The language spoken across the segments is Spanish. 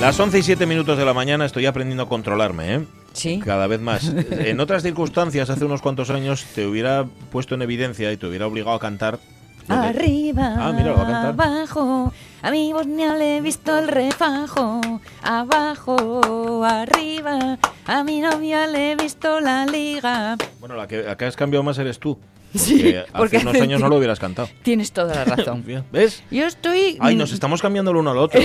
Las 11 y 7 minutos de la mañana estoy aprendiendo a controlarme, ¿eh? Sí. Cada vez más. En otras circunstancias, hace unos cuantos años, te hubiera puesto en evidencia y te hubiera obligado a cantar. Arriba, Ah, mira, lo va a cantar. abajo, a mi Bosnia le he visto el refajo. Abajo, arriba, a mi novia le he visto la liga. Bueno, la que, la que has cambiado más eres tú. Sí, porque hace unos años no lo hubieras cantado. Tienes toda la razón. ¿Ves? Yo estoy... Ay, nos estamos cambiando el uno al otro.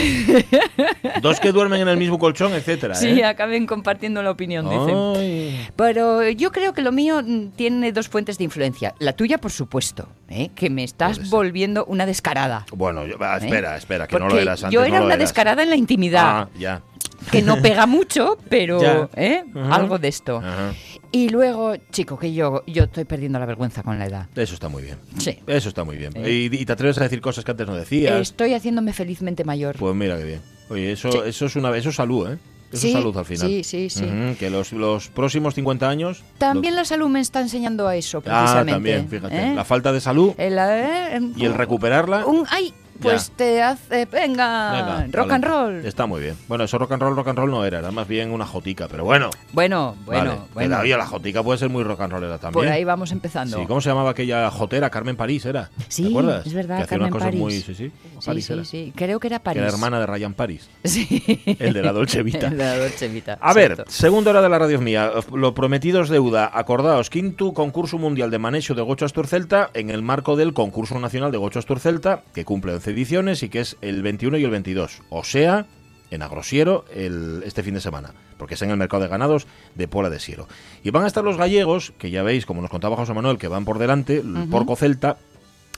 Dos que duermen en el mismo colchón, etcétera. Sí, ¿eh? acaben compartiendo la opinión, dicen. Pero yo creo que lo mío tiene dos fuentes de influencia. La tuya, por supuesto, ¿eh? que me estás volviendo una descarada. Bueno, yo- ¿eh? espera, espera, que no lo eras antes. Yo era una eras. descarada en la intimidad, Ah, ya. Que no pega mucho, pero. ¿eh? Algo de esto. Y luego, chico, que yo, yo estoy perdiendo la vergüenza con la edad. Eso está muy bien. Sí. Eso está muy bien. Eh. Y, y te atreves a decir cosas que antes no decías. Estoy haciéndome felizmente mayor. Pues mira qué bien. Oye, eso, Sí. eso es una eso es salud, ¿eh? Eso Sí, es salud al final. sí, sí, sí. Que los, los próximos 50 años. También la salud me está enseñando a eso, Ah, precisamente. también, fíjate. ¿eh? La falta de salud El, eh, y el recuperarla. un- ay, pues te hace, venga, Venga, rock vale. and roll. Está muy bien. Bueno, eso rock and roll, rock and roll no era, era más bien una jotica, pero bueno. Bueno, bueno, vale. bueno. Todavía la jotica puede ser muy rock and rollera también. Por ahí vamos empezando. Sí, ¿cómo se llamaba aquella jotera? Carmen París era. Sí, ¿Te acuerdas? es verdad, Que hacía Carmen unas cosas París. muy. Sí, sí. Sí, París sí, era. sí. Creo que era Que París. era hermana de Ryan París. Sí. El de la Dolce Vita. El de la Dolce Vita. A ver, exacto. segunda hora de la radio mía. Lo prometido es deuda. Acordaos, quinto concurso mundial de manejo de Gocho Astur Celta en el marco del concurso nacional de Gocho Astur Celta, que cumple 11 ediciones y que es el 21 y el 22. O sea, en Agrosiero el, este fin de semana, porque es en el mercado de ganados de Pola de Siero. Y van a estar los gallegos, que ya veis, como nos contaba José Manuel, que van por delante, el Porco Celta.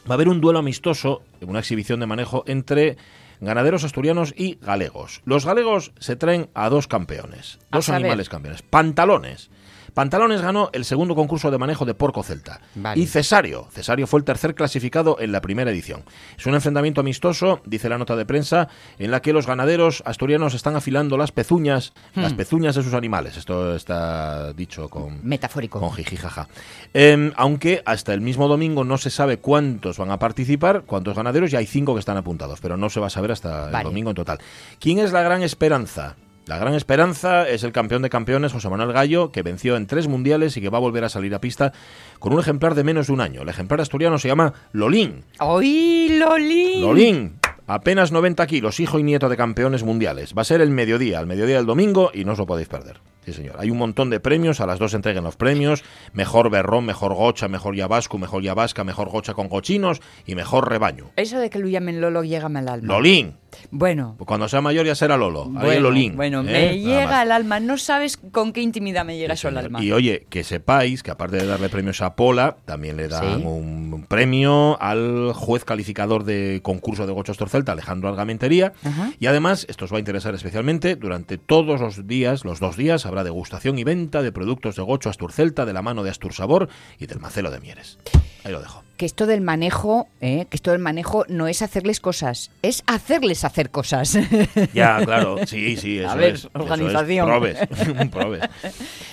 Va a haber un duelo amistoso, una exhibición de manejo entre ganaderos asturianos y galegos. Los galegos se traen a dos campeones, A dos saber. animales campeones. Pantalones. Pantalones ganó el segundo concurso de manejo de Porco Celta. Vale. Y Cesario. Cesario fue el tercer clasificado en la primera edición. Es un enfrentamiento amistoso, dice la nota de prensa, en la que los ganaderos asturianos están afilando las pezuñas, las pezuñas de sus animales. Esto está dicho con, Metafórico. con jiji jaja. Em, aunque hasta el mismo domingo no se sabe cuántos van a participar, cuántos ganaderos, y hay cinco que están apuntados, pero no se va a saber hasta el domingo en total. ¿Quién es la gran esperanza? La gran esperanza es el campeón de campeones, José Manuel Gallo, que venció en tres mundiales y que va a volver a salir a pista con un ejemplar de menos de un año. El ejemplar asturiano se llama Lolín. ¡Oy, Lolín! Lolín, apenas 90 kilos, hijo y nieto de campeones mundiales. Va a ser el mediodía, al mediodía del domingo y no os lo podéis perder. Sí, señor. Hay un montón de premios, a las dos entreguen los premios. Mejor berrón, mejor gocha, mejor yabascu, mejor yabasca, mejor gocha con cochinos y mejor rebaño. Eso de que lo llamen Lolo llegame al alma. Lolín. Bueno. Pues Cuando sea mayor ya será Lolo. Ahí el Bueno, Lolín. bueno ¿eh? me llega al alma. No sabes con qué intimidad me llega Sí, eso al alma. Y oye, que sepáis que aparte de darle premios a Pola, también le dan Sí. un premio al juez calificador de concurso de Gochos Celta, Alejandro Algamentería. Ajá. Y además, esto os va a interesar especialmente, durante todos los días, los dos días, habrá degustación y venta de productos de Gocho Astur Celta de la mano de Astur Sabor y del Macelo de Mieres. Ahí lo dejo. Que esto del manejo, ¿eh? que esto del manejo no es hacerles cosas, es hacerles hacer cosas. Ya, claro, sí, sí, eso A ver, es. eso es. organización. Probes, probes. Eh,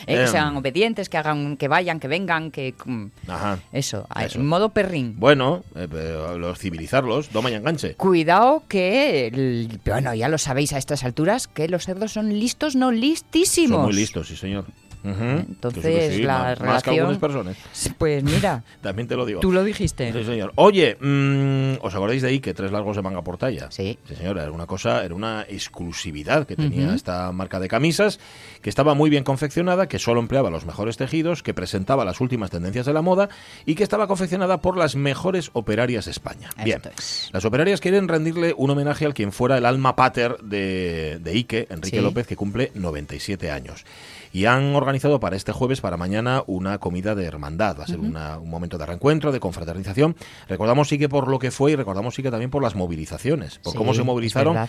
que Em. sean obedientes, que hagan, que vayan, que vengan, que mm, Ajá. eso, Eso. modo perrín. Bueno, eh, pero los civilizarlos, doma y enganche. Cuidado que, el- bueno, ya lo sabéis a estas alturas, que los cerdos son listos, no listísimos. Son muy listos, sí, señor. Ujú. Entonces, sí, la más, más que relación- algunas personas. Pues mira, También te lo digo. tú lo dijiste. Sí, señor. Oye, mm, ¿os acordáis de ahí que tres largos de manga por talla? Sí. Sí, señor, era una cosa, era una exclusividad que tenía esta marca de camisas, que estaba muy bien confeccionada, que solo empleaba los mejores tejidos, que presentaba las últimas tendencias de la moda y que estaba confeccionada por las mejores operarias de España. Bien. Es. Las operarias quieren rendirle un homenaje al quien fuera el alma pater de, de Ike, Enrique Sí. López, que cumple 97 años. Y han organizado para este jueves, para mañana, una comida de hermandad. Va a ser una- un momento de reencuentro, de confraternización. Recordamos sí que por lo que fue y recordamos sí que también por las movilizaciones, por Sí, cómo se movilizaron. Eh,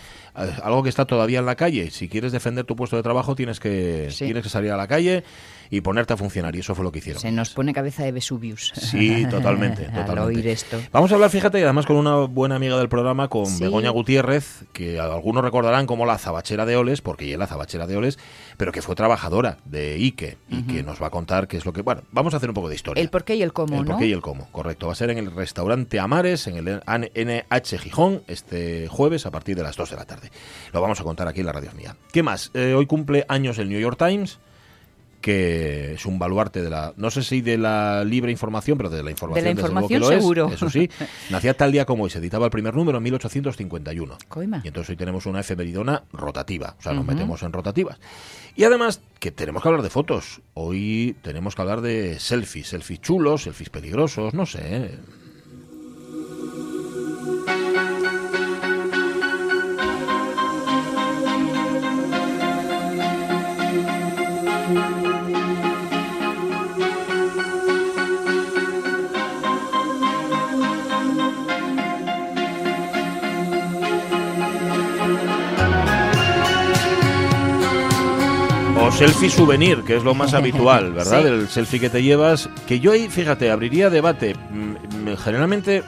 algo que está todavía en la calle. Si quieres defender tu puesto de trabajo, tienes que, Sí. tienes que salir a la calle y ponerte a funcionar. Y eso fue lo que hicieron. Se nos pone cabeza de Vesuvius. Sí, totalmente, Al totalmente. oír esto. Vamos a hablar, fíjate, y además con una buena amiga del programa, con Sí. Begoña Gutiérrez, que algunos recordarán como la zabachera de Oles, porque ella es la zabachera de Oles, pero que fue trabajadora de Ike y que nos va a contar qué es lo que... Bueno, vamos a hacer un poco de historia. El por qué y el cómo, El ¿no? por qué y el cómo, correcto. Va a ser en el restaurante Amares, en el NH Gijón, este jueves a partir de las 2 de la tarde. Lo vamos a contar aquí en la radio mía. ¿Qué más? Eh, hoy cumple años el New York Times, que es un baluarte de la, no sé si de la libre información, pero de la información, De la desde luego que lo es, eso sí. Nacía tal día como hoy, se editaba el primer número en 1851. Coima. Y entonces hoy tenemos una efemeridona rotativa, o sea, nos metemos en rotativas. Y además que tenemos que hablar de fotos. Hoy tenemos que hablar de selfies, selfies chulos, selfies peligrosos, no sé. ¿eh? O selfie souvenir, que es lo más habitual, ¿verdad? Sí. El selfie que te llevas. Que yo ahí, fíjate, abriría debate. Mm, mm, Generalmente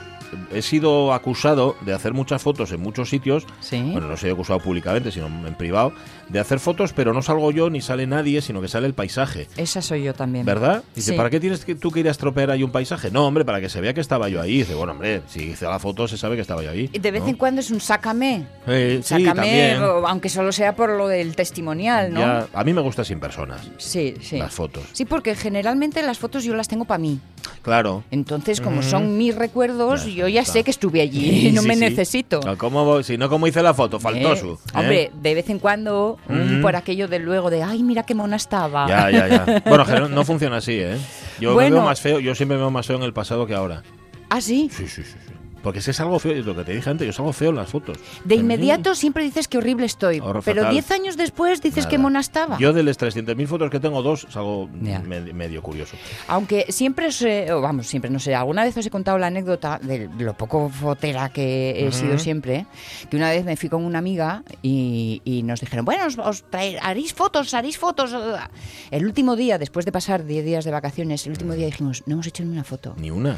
he sido acusado de hacer muchas fotos en muchos sitios. Sí. Bueno, no soy acusado públicamente, sino en privado. De hacer fotos, pero no salgo yo ni sale nadie, sino que sale el paisaje. Esa soy yo también. ¿Verdad? Dice, Sí. ¿para qué tienes que, tú que ir a estropear ahí un paisaje? No, hombre, para que se vea que estaba yo ahí. Dice, bueno, hombre, si hice la foto se sabe que estaba yo ahí. De vez ¿no? en cuando es un sácame. Eh, sí, sácame, también. o- aunque solo sea por lo del testimonial, ¿no? Ya, a mí me gusta sin personas, Sí, sí. las fotos. Sí, porque generalmente las fotos yo las tengo para mí. Claro. Entonces, como son mis recuerdos, yo ya está. sé que estuve allí, Sí, no sí, me sí. necesito. No, ¿Cómo? Si no, ¿cómo hice la foto? Faltó Eh, su. ¿eh? Hombre, de vez en cuando, por aquello de luego de, ay, mira qué mona estaba. Ya, ya, ya. Bueno, general- no funciona así, ¿eh? Yo me veo más feo, yo siempre me veo más feo en el pasado que ahora. ¿Ah, sí? Sí, sí, sí. Porque es que es algo feo, es lo que te dije antes, yo salgo feo en las fotos. De inmediato siempre dices que horrible estoy, Horror pero fatal. 10 años después dices Nada. que mona estaba. Yo de las 300.000 fotos que tengo, dos salgo Ya. med- medio curioso. Aunque siempre os, eh, vamos, siempre, no sé, alguna vez os he contado la anécdota de lo poco fotera que he sido siempre, que una vez me fui con una amiga y, y nos dijeron, bueno, os, os traer- haréis fotos, haréis fotos. El último día, después de pasar 10 días de vacaciones, el último día dijimos, no hemos hecho ni una foto. Ni una.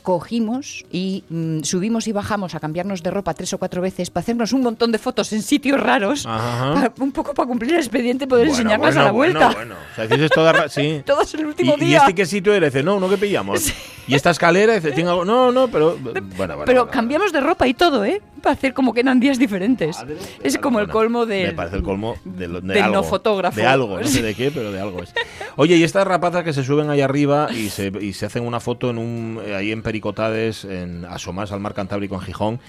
Cogimos y mm, subimos y bajamos a cambiarnos de ropa tres o cuatro veces para hacernos un montón de fotos en sitios raros, Ajá. pa- un poco para cumplir el expediente y poder Bueno, enseñarlas bueno, a la vuelta. Bueno, O sea, dices toda sí. Todos el último ¿Y, y día. este qué sitio era? Dice, no, uno que pillamos. Y esta escalera, dice, ¿tiene algo? No, no, pero. Bueno, Pero cambiamos de ropa y todo, ¿eh? Para hacer como que eran días diferentes. Es como el colmo Me del... parece el colmo de, de del algo. no fotógrafo. De algo, no sé de qué, pero de algo es. Oye, y estas rapazas que se suben ahí arriba y se, y se hacen una foto en un eh, ahí en Pericotades, en asomarse al mar Cantábrico en Gijón,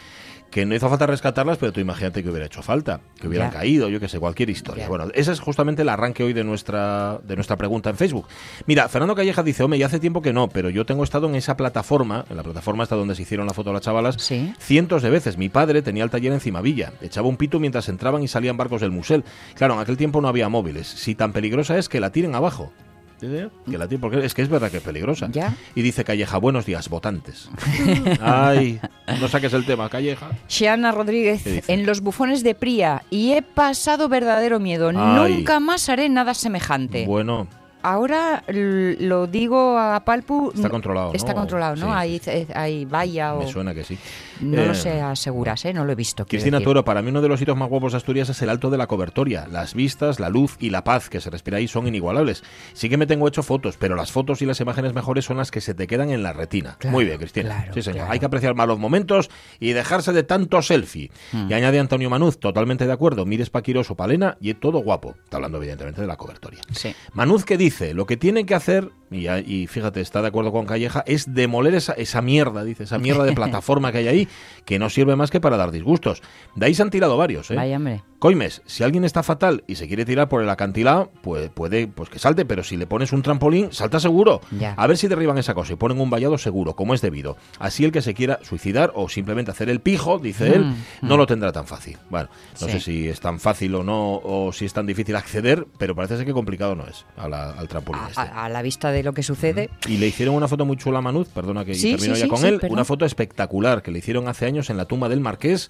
que no hizo falta rescatarlas, pero tú imagínate que hubiera hecho falta, que hubieran caído, yo que sé, cualquier historia. Bueno, ese es justamente el arranque hoy de nuestra, de nuestra pregunta en Facebook. Mira, Fernando Calleja dice, hombre, ya hace tiempo que no, pero yo tengo estado en esa plataforma, en la plataforma hasta donde se hicieron la foto de las chavalas, Sí. cientos de veces. Mi padre tenía el taller en Cimavilla, echaba un pito mientras entraban y salían barcos del musel. Claro, en aquel tiempo no había móviles. Si tan peligrosa es que la tiren abajo. Que la tiren, porque es que es verdad que es peligrosa. Ya. Y dice Calleja, buenos días, votantes. Ay, no saques el tema, Calleja. Xiana Rodríguez, en los bufones de Pría, y he pasado verdadero miedo. Ay. Nunca más haré nada semejante. Bueno, Ahora lo digo a Palpu. Está controlado, ¿no? Está controlado, ¿no? Sí, hay, eh, hay valla o. me suena que sí. No Eh, lo sé, aseguras, ¿eh? No lo he visto. Cristina decir. Toro, para mí uno de los sitios más guapos de Asturias es el Alto de la Cobertoria. Las vistas, la luz y la paz que se respira ahí son inigualables. Sí que me tengo hecho fotos, pero las fotos y las imágenes mejores son las que se te quedan en la retina. Claro, Muy bien, Cristina. claro, sí, señor. claro. Hay que apreciar más los momentos y dejarse de tanto selfie. Hmm. Y añade Antonio Manuz, totalmente de acuerdo. Mires Paquiros o Palena y todo guapo. Está hablando evidentemente de la cobertoria. Sí. Manuz que dice, lo que tiene que hacer, y, y fíjate, está de acuerdo con Calleja, es demoler esa, esa mierda, dice, esa mierda de plataforma que hay ahí, que no sirve más que para dar disgustos. De ahí se han tirado varios, ¿eh? Vaya, hombre. Coimes, si alguien está fatal y se quiere tirar por el acantilado, pues puede pues que salte, pero si le pones un trampolín, salta seguro. Ya. A ver si derriban esa cosa y ponen un vallado seguro, como es debido. Así el que se quiera suicidar o simplemente hacer el pijo, dice él, no lo tendrá tan fácil. Bueno, no Sí. sé si es tan fácil o no, o si es tan difícil acceder, pero parece ser que complicado no es a la- al trampolín A, este. a- a la vista de lo que sucede, Y le hicieron una foto muy chula a Manuz, perdona que Sí, termino sí, ya sí, con sí, él, una foto espectacular que le hicieron hace años en la tumba del Marqués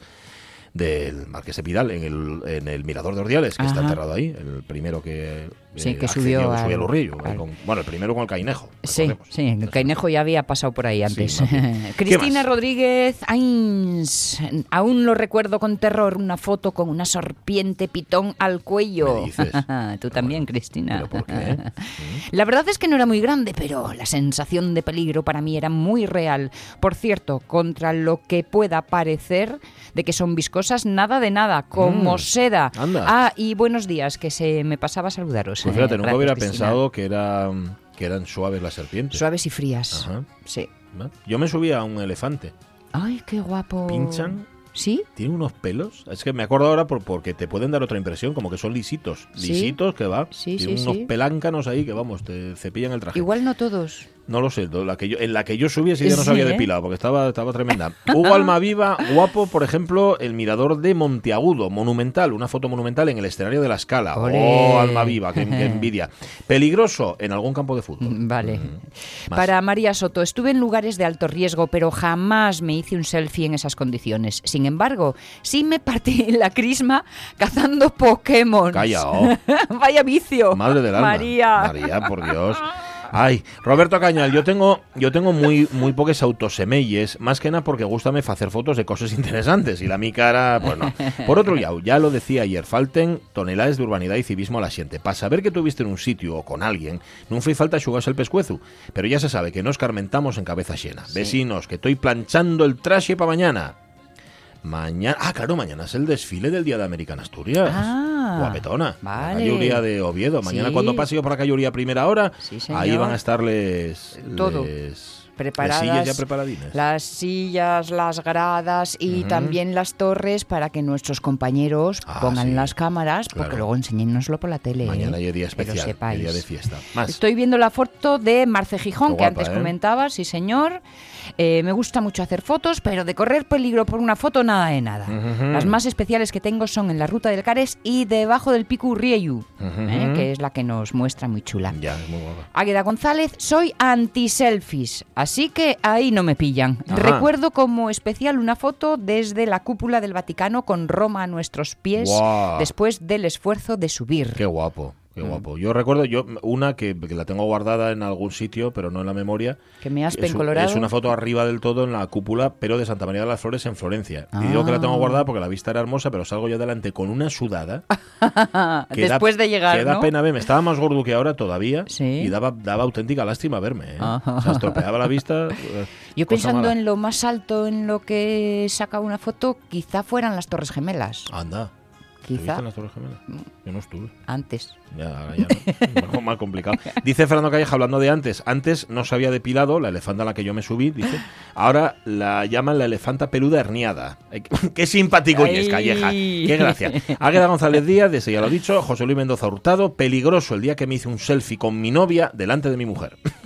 del Marqués de Pidal en el, en el Mirador de Ordiales, que está enterrado ahí, el primero que, Sí, que subió que subió al- al Urrillo, ahí al- con- bueno, el primero con el Cainejo. Sí, recordemos. sí, el Cainejo ya había pasado por ahí antes. más bien. ¿Qué Cristina? Rodríguez Ains, aún lo recuerdo con terror, una foto con una serpiente pitón al cuello. Tú también, Cristina. ¿Pero por qué? La verdad es que no era muy grande, pero la sensación de peligro para mí era muy real. Por cierto, contra lo que pueda parecer de que son viscosas, nada de nada, como Mm, seda. anda. Ah, y buenos días, que se me pasaba a saludaros. Pues fíjate, nunca hubiera Cristina. pensado que, era, que eran suaves las serpientes. Suaves y frías. Ajá. Sí. Yo me subí a un elefante. Ay, qué guapo. Pinchan. ¿Sí? Tiene unos pelos. Es que me acuerdo ahora por, porque te pueden dar otra impresión, como que son lisitos. Sí. Lisitos que va. Sí, Tienen sí, unos peláncanos ahí que vamos, te cepillan el traje. Igual no todos. No lo sé, la que yo, en la que yo subí ese día no se Sí, había ¿eh? depilado porque estaba, estaba tremenda. Hugo Almaviva, guapo, por ejemplo, el mirador de Monteagudo, monumental, una foto monumental en el escenario de la escala. Olé. Oh, Almaviva, qué, qué envidia. Peligroso en algún campo de fútbol. Vale. Mm. Para María Soto, estuve en lugares de alto riesgo, pero jamás me hice un selfie en esas condiciones. Sin embargo, sí me partí la crisma cazando Pokémon. Calla, oh. Vaya vicio. Madre del alma. María. María, por Dios. Ay, Roberto Cañal, yo tengo, yo tengo muy, muy pocas autosemelles, más que nada porque gustame hacer fotos de cosas interesantes y la mi cara, pues no. Por otro lado, ya lo decía ayer, falten toneladas de urbanidad y civismo a la xente. Para saber que tuviste en un sitio o con alguien, no fue falta xugarse el pescuezo. Pero ya se sabe que nos carmentamos en cabeza llena. Vecinos, que estoy planchando el traje para mañana. Mañana, ah, claro, mañana es el desfile del Día de América en Asturias. Ah, Guapetona. vale. La calle Uría de Oviedo. Mañana Sí. cuando pase yo por la calle Uría a primera hora, Sí, ahí van a estar les, Todo. les- Preparadas sillas ya las sillas, las gradas y también las torres para que nuestros compañeros Ah, pongan sí. las cámaras, porque luego enseñénoslo por la tele. Mañana ¿eh? hay día Que lo especial, día de fiesta. Más. Estoy viendo la foto de Marce Gijón, que antes ¿eh? comentaba, sí señor. Eh, me gusta mucho hacer fotos, pero de correr peligro por una foto, nada de nada. Las más especiales que tengo son en la ruta del Cares y debajo del Pico Rieyu. ¿eh? que es la que nos muestra muy chula. Ya, es muy guapa. Águeda González, soy anti-selfies, así que ahí no me pillan. Ajá. Recuerdo como especial una foto desde la cúpula del Vaticano con Roma a nuestros pies después del esfuerzo de subir. Qué guapo. Qué guapo. Yo recuerdo yo una que, que la tengo guardada en algún sitio, pero no en la memoria. Que me aspe Es, Colorado. es una foto arriba del todo en la cúpula, pero de Santa María de las Flores en Florencia. Y digo que la tengo Ah. guardada porque la vista era hermosa, pero salgo yo adelante con una sudada. que da- Después de llegar, Que da pena verme. Estaba más gordo que ahora todavía. Sí. Y daba, daba auténtica lástima verme. ¿eh? O sea, estropeaba la vista. eh, Yo pensando mala. en lo más alto en lo que saca una foto, quizá fueran las Torres Gemelas. Anda. Quizá. ¿Estuviste en las Torres Gemelas? Yo no estuve. Antes. Ya, ahora ya no. Más complicado. Dice Fernando Calleja, hablando de antes, antes no se había depilado, la elefanta a la que yo me subí, dice, ahora la llaman la elefanta peluda herniada. Qué simpático es. Calleja. Qué gracia. Águeda González Díaz, desde ya lo he dicho, José Luis Mendoza Hurtado, peligroso el día que me hice un selfie con mi novia delante de mi mujer.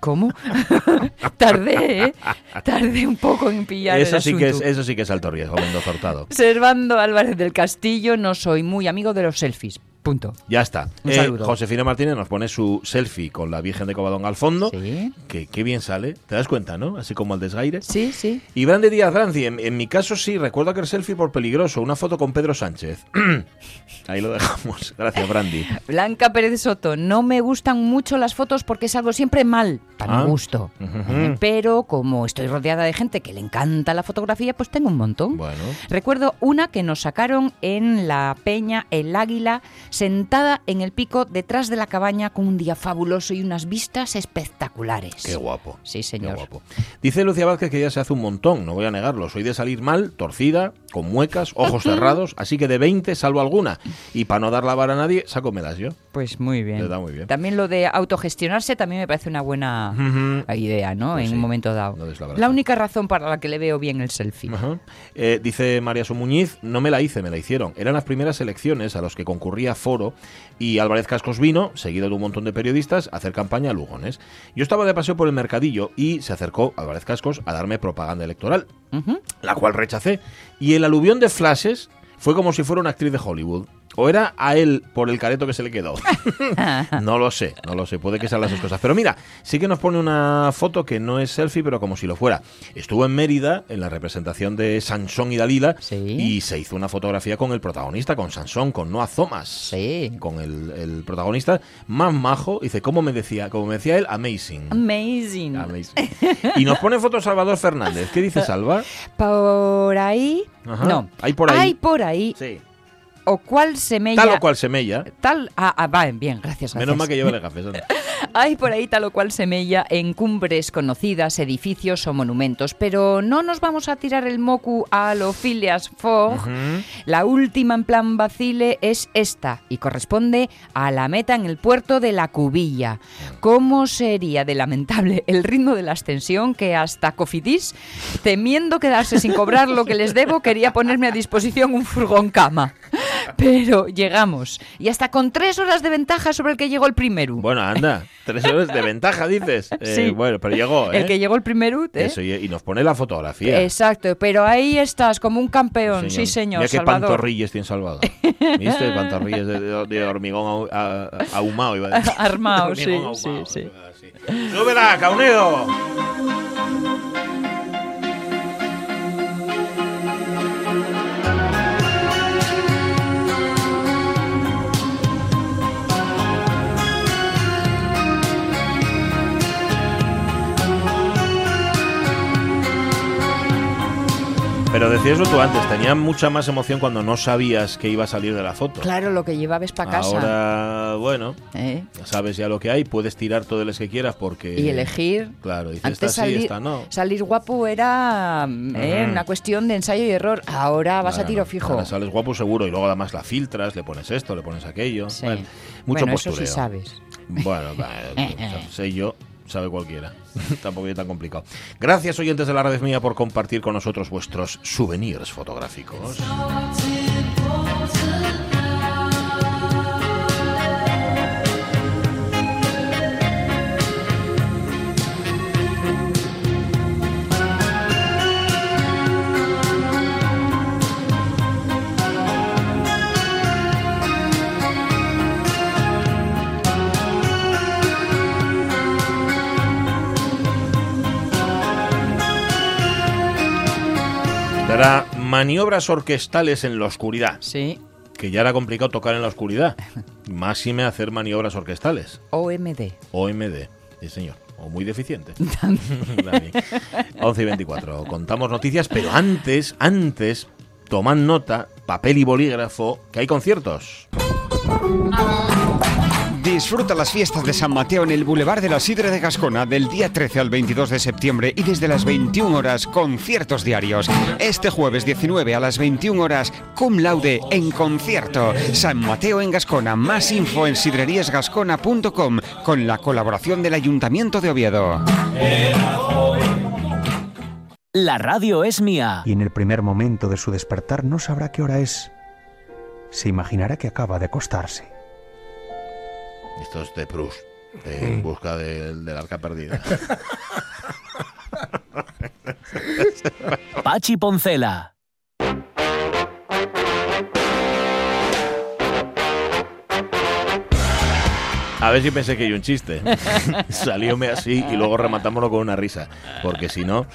¿Cómo? Tardé, ¿eh? Tardé un poco en pillar Eso el sí, que es, eso sí que es alto riesgo, Mendoza Hurtado. Servando Álvarez del Castillo, no soy muy amigo de los selfies. Punto. Ya está. Un Eh, saludo. Josefina Martínez nos pone su selfie con la Virgen de Covadonga al fondo. Sí. Que qué bien sale. ¿Te das cuenta, no? Así como al desgaire. Sí, sí. Y Brande Díaz Ranci, en, en mi caso sí, recuerdo aquel selfie por peligroso, una foto con Pedro Sánchez. Ahí lo dejamos. Gracias, Brandy. Blanca Pérez Soto, no me gustan mucho las fotos porque salgo siempre mal, para Ah. mi gusto. Ujú. Eh, Pero como estoy rodeada de gente que le encanta la fotografía, pues tengo un montón. Bueno, Recuerdo una que nos sacaron en la peña El Águila, sentada en el pico detrás de la cabaña con un día fabuloso y unas vistas espectaculares. qué guapo. Sí, Qué señor. guapo. Dice Lucía Vázquez que ya se hace un montón, no voy a negarlo. Soy de salir mal, torcida, con muecas, ojos cerrados, así que de 20 salvo alguna. Y para no dar la vara a nadie, saco medas yo. Pues muy bien. Le da muy bien. También lo de autogestionarse también me parece una buena idea, ¿no? Pues en sí, un momento dado. no la única razón para la que le veo bien el selfie. Eh, dice María Muñiz, no me la hice, me la hicieron. Eran las primeras elecciones a los que concurría Foro y Álvarez Cascos vino, seguido de un montón de periodistas, a hacer campaña a Lugones. Yo estaba de paseo por el mercadillo y se acercó Álvarez Cascos a darme propaganda electoral, la cual rechacé. Y el aluvión de flashes fue como si fuera una actriz de Hollywood. O era a él por el careto que se le quedó. no lo sé, no lo sé, puede que sean las dos cosas. Pero mira, sí que nos pone una foto que no es selfie, pero como si lo fuera. Estuvo en Mérida en la representación de Sansón y Dalila Sí. y se hizo una fotografía con el protagonista, con Sansón, con Noah Thomas. Sí. Con el, el protagonista más majo. Dice, ¿cómo me decía? Como me decía él, amazing. Amazing. Amazing. Y nos pone foto Salvador Fernández. ¿Qué dice Salva? Por ahí. Ajá. No. Hay por ahí. Hay por ahí. Sí. O cual semella. Tal o cual semella. Tal. Ah, ah, va, bien, gracias. Menos mal que lleva las gafas. Hay por ahí tal o cual semella en cumbres conocidas, edificios o monumentos, pero no nos vamos a tirar el mocu a lo Phileas Fogg. La última en plan vacile es esta y corresponde a la meta en el puerto de la Cubilla. ¿Cómo sería de lamentable el ritmo de la ascensión que hasta Cofidis, temiendo quedarse sin cobrar lo que les debo, quería ponerme a disposición un furgón cama? Pero llegamos y hasta con tres horas de ventaja sobre el que llegó el primero. Bueno, anda. Tres horas de ventaja, dices. Eh, Sí. Bueno, pero llegó, ¿eh? El que llegó el primero, ¿eh? Eso, y, y nos pone la fotografía. Exacto, pero ahí estás como un campeón, sí señor, Mira qué Salvador. pantorrillas tiene Salvador. ¿Viste? Pantorrillas de, de- hormigón ahumado. Iba a decir. Armado, sí, ahumado, sí, sí. así. ¡Súbela, Caunedo! Pero decíaslo tú antes, tenía mucha más emoción cuando no sabías que iba a salir de la foto. Claro, lo que llevabas para casa. Ahora, bueno, ¿eh? sabes ya lo que hay, puedes tirar todo el que quieras porque... Y elegir. Claro, dices, Antes esta sí, salir, esta no. salir guapo era eh, una cuestión de ensayo y error. Ahora vas Ahora a tiro no, fijo. ahora sales guapo seguro y luego además la filtras, le pones esto, le pones aquello. Sí. Bueno, mucho bueno, eso postureo. sí sabes. Bueno, va, sé yo, sabe cualquiera. Tampoco es tan complicado. Gracias, oyentes de la red mía, por compartir con nosotros vuestros souvenirs fotográficos. Maniobras orquestales en la oscuridad, Sí. que ya era complicado tocar en la oscuridad. Máxime hacer maniobras orquestales. OMD. OMD, sí señor. O muy deficiente. También. 11 y 24. Contamos noticias, pero antes, antes, toman nota, papel y bolígrafo, que hay conciertos. Disfruta las fiestas de San Mateo en el Boulevard de la Sidra de Gascona del día 13 al 22 de septiembre y desde las 21 horas conciertos diarios. Este jueves 19 a las 21 horas cum laude en concierto. San Mateo en Gascona. Más info en sidreríasgascona.com con la colaboración del Ayuntamiento de Oviedo. La radio es mía. y en el primer momento de su despertar no sabrá qué hora es. Se imaginará que acaba de acostarse. Esto es de Proust, de En busca del, del arca perdida. Pachi Poncela. A ver si pensé que hay un chiste. Salióme así y luego rematámoslo con una risa. Porque si no.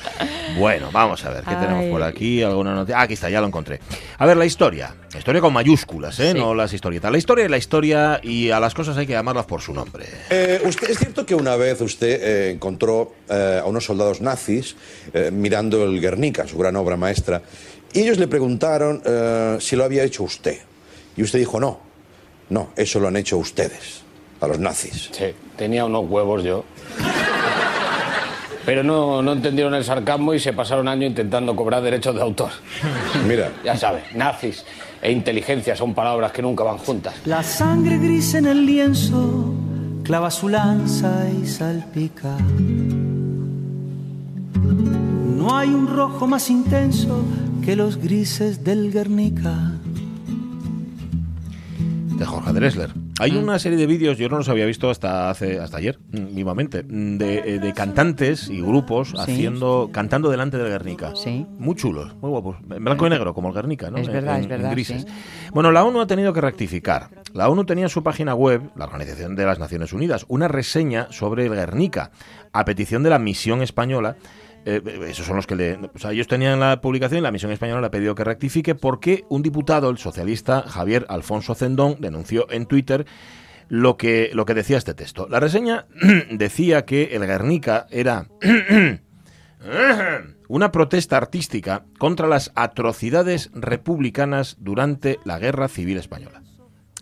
Bueno, vamos a ver. ¿Qué tenemos por aquí? ¿Alguna noticia? Ah, aquí está, ya lo encontré. A ver, la historia. La historia con mayúsculas, ¿eh? Sí. No las historietas. La historia es la historia y a las cosas hay que llamarlas por su nombre. Eh, usted, ¿Es cierto que una vez usted eh, encontró eh, a unos soldados nazis eh, mirando el Guernica, su gran obra maestra, y ellos le preguntaron eh, si lo había hecho usted? Y usted dijo, no, no, eso lo han hecho ustedes, a los nazis. Sí, tenía unos huevos yo. pero no, no entendieron el sarcasmo y se pasaron año intentando cobrar derechos de autor. Mira, Ya sabes, nazis e inteligencia son palabras que nunca van juntas. La sangre gris en el lienzo clava su lanza y salpica. No hay un rojo más intenso que los grises del Guernica. de Jorge Dressler. Hay una serie de vídeos, yo no los había visto hasta hace hasta ayer, mm, vivamente, mm, de, eh, de cantantes y grupos haciendo cantando delante del Guernica. Sí. Muy chulos, muy guapos. En blanco y negro, como el Guernica, ¿no? Es verdad, en- es verdad, en grises. sí. Bueno, la ONU ha tenido que rectificar. La ONU tenía en su página web, la Organización de las Naciones Unidas, una reseña sobre el Guernica, a petición de la misión española. Eh, esos son los que le. O sea, ellos tenían la publicación y la misión española le ha pedido que rectifique porque un diputado, el socialista Javier Alfonso Zendón, denunció en Twitter lo que, lo que decía este texto. La reseña decía que el Guernica era una protesta artística contra las atrocidades republicanas durante la Guerra Civil Española.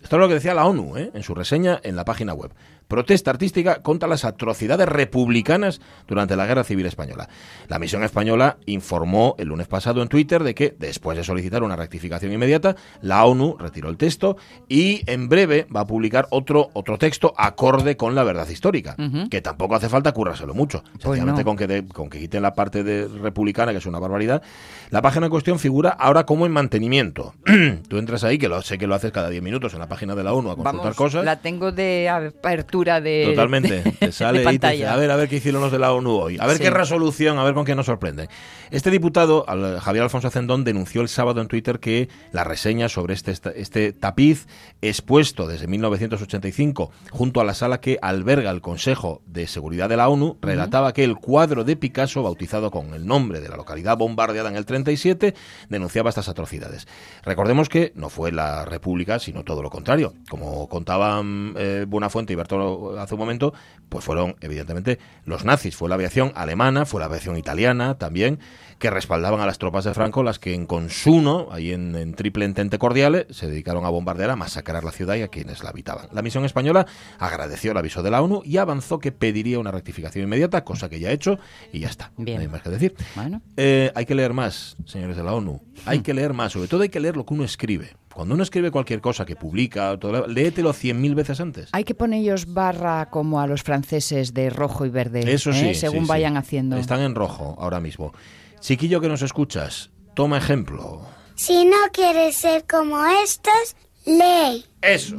Esto es lo que decía la ONU ¿eh? en su reseña en la página web. Protesta artística contra las atrocidades republicanas durante la Guerra Civil Española. La misión española informó el lunes pasado en Twitter de que, después de solicitar una rectificación inmediata, la ONU retiró el texto y en breve va a publicar otro, otro texto acorde con la verdad histórica, que tampoco hace falta currárselo mucho. Sencillamente no. con, que de- con que quiten la parte de republicana, que es una barbaridad. La página en cuestión figura ahora como en mantenimiento. Tú entras ahí, que lo, sé que lo haces cada 10 minutos en la página de la ONU a consultar Vamos, cosas. la tengo de apertura de Totalmente. de- Te sale de ahí, te dice, pantalla. a ver, a ver qué hicieron los de la ONU hoy. A ver Sí. qué resolución, a ver con qué nos sorprende. Este diputado, Javier Alfonso Ascendón, denunció el sábado en Twitter que la reseña sobre este, este tapiz expuesto desde 1985 junto a la sala que alberga el Consejo de Seguridad de la ONU relataba que el cuadro de Picasso, bautizado con el nombre de la localidad bombardeada en el 37, denunciaba estas atrocidades. Recordemos que no fue la República, sino todo lo contrario. Como contaban eh, Buenafuente y Bertolo hace un momento, pues fueron evidentemente los nazis. Fue la aviación alemana, fue la aviación italiana también, que respaldaban a las tropas de Franco, las que en Consuno, ahí en, en Triple Entente Cordiale, se dedicaron a bombardear, a masacrar la ciudad y a quienes la habitaban. La misión española agradeció el aviso de la ONU y avanzó que pediría una rectificación inmediata, cosa que ya ha hecho y ya está. Bien. No hay más que decir. Bueno. Eh, hay que leer más, señores de la ONU. Hay que leer más. Sobre todo hay que leer lo que uno escribe. Cuando uno escribe cualquier cosa que publica, todo, léetelo cien mil veces antes. Hay que ponerlos barra como a los franceses de rojo y verde, Eso ¿eh? sí. según sí, sí. vayan haciendo. Están en rojo ahora mismo. Chiquillo que nos escuchas, toma ejemplo. Si no quieres ser como estos, lee. Eso.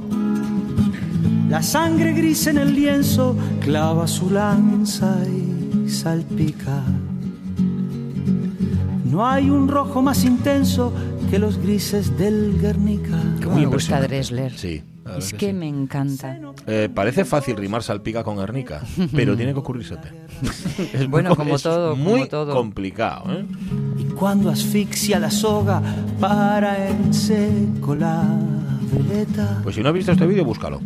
La sangre gris en el lienzo clava su lanza y salpica. No hay un rojo más intenso que los grises del Guernica. Me gusta. Dressler. Sí. Es que que sí. me encanta. Eh, parece fácil rimar salpica con Guernica, pero tiene que ocurrírsete. Es muy Bueno, co- como es todo, como muy todo. complicado. ¿eh? Y cuando asfixia la soga para en seco la veleta. Pues si no has visto este vídeo, búscalo.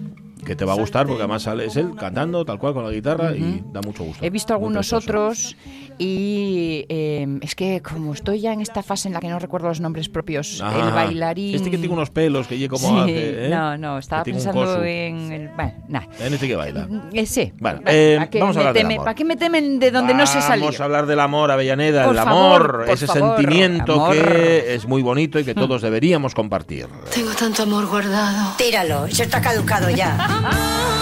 Que te va a gustar porque además sale, es él cantando tal cual con la guitarra y da mucho gusto. He visto algunos otros y eh, es que como estoy ya en esta fase en la que no recuerdo los nombres propios, Ajá. el bailarín... Este que tiene unos pelos que lleva como Sí, hace, ¿eh? No, no, estaba pensando en... El, bueno, nada. En este que baila. Eh, sí. Bueno, eh, ¿para qué vamos a me hablar del teme- amor. ¿Para qué me temen de donde no se salió? Vamos a hablar del amor, Avellaneda, Por el favor, amor, ese favor, sentimiento amor. Que es muy bonito y que todos deberíamos compartir. Tengo tanto amor guardado. Tíralo, eso está caducado ya.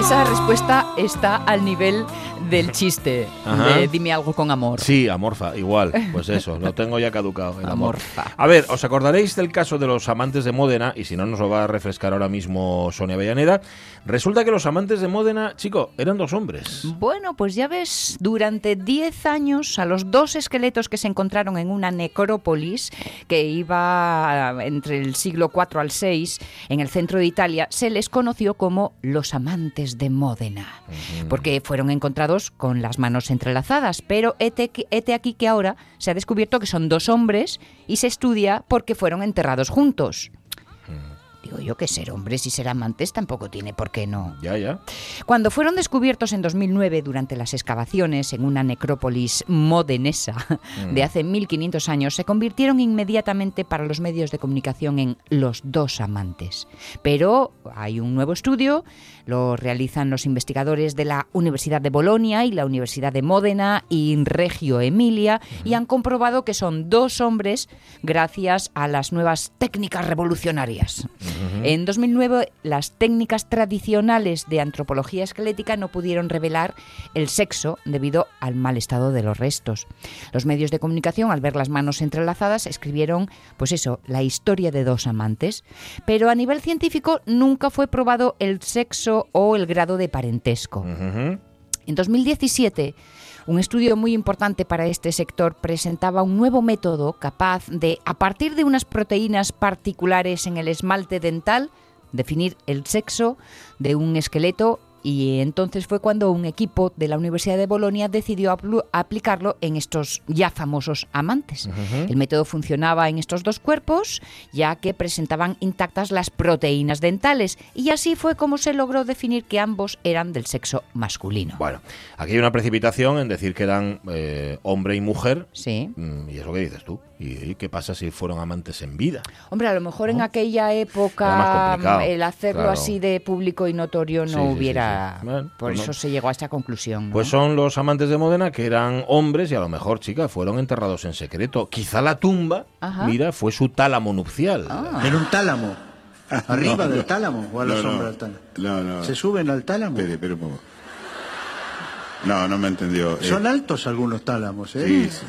Esa respuesta está al nivel del chiste Ajá. de dime algo con amor. Sí, amorfa, igual. Pues eso, lo tengo ya caducado, el amor. Amorfa. A ver, ¿os acordaréis del caso de los amantes de Módena? Y si no, nos lo va a refrescar ahora mismo Sonia Avellaneda. Resulta que los amantes de Módena, chico, eran dos hombres. Bueno, pues ya ves, durante 10 años a los dos esqueletos que se encontraron en una necrópolis que iba entre el siglo IV al VI en el centro de Italia, se les conoció como los amantes de Módena, porque fueron encontrados con las manos entrelazadas, pero hete, aquí que ahora se ha descubierto que son dos hombres y se estudia por qué fueron enterrados juntos. Digo yo que ser hombres y ser amantes tampoco tiene por qué no. Ya, ya. Cuando fueron descubiertos en 2009 durante las excavaciones en una necrópolis modenesa Mm. de hace 1500 años, se convirtieron inmediatamente para los medios de comunicación en los dos amantes. Pero hay un nuevo estudio, lo realizan los investigadores de la Universidad de Bolonia y la Universidad de Módena y Reggio Emilia y han comprobado que son dos hombres gracias a las nuevas técnicas revolucionarias. En 2009, las técnicas tradicionales de antropología esquelética no pudieron revelar el sexo debido al mal estado de los restos. Los medios de comunicación, al ver las manos entrelazadas, escribieron, pues eso, la historia de dos amantes. Pero a nivel científico nunca fue probado el sexo o el grado de parentesco. En 2017, un estudio muy importante para este sector presentaba un nuevo método capaz de, a partir de unas proteínas particulares en el esmalte dental, definir el sexo de un esqueleto y entonces fue cuando un equipo de la Universidad de Bolonia decidió aplicarlo en estos ya famosos amantes. El método funcionaba en estos dos cuerpos, ya que presentaban intactas las proteínas dentales, y así fue como se logró definir que ambos eran del sexo masculino. Bueno, aquí hay una precipitación en decir que eran eh, hombre y mujer. Sí. Mm, Y es lo que dices tú. ¿Y, qué pasa si fueron amantes en vida? Hombre, a lo mejor en aquella época el hacerlo claro. así de público y notorio no Sí, sí, sí, hubiera... sí. Bueno, por pues eso no. se llegó a esta conclusión. ¿no? Pues son los amantes de Módena que eran hombres y a lo mejor, chicas, fueron enterrados en secreto. Quizá la tumba, Ajá. mira, fue su tálamo nupcial. Ah. En un tálamo. Arriba No, del tálamo o a la No, sombra no. del tálamo. No, no. ¿Se suben al tálamo? Espere, espere un poco. No, no me entendió. Eh, Son altos algunos tálamos, ¿eh? Sí, sí.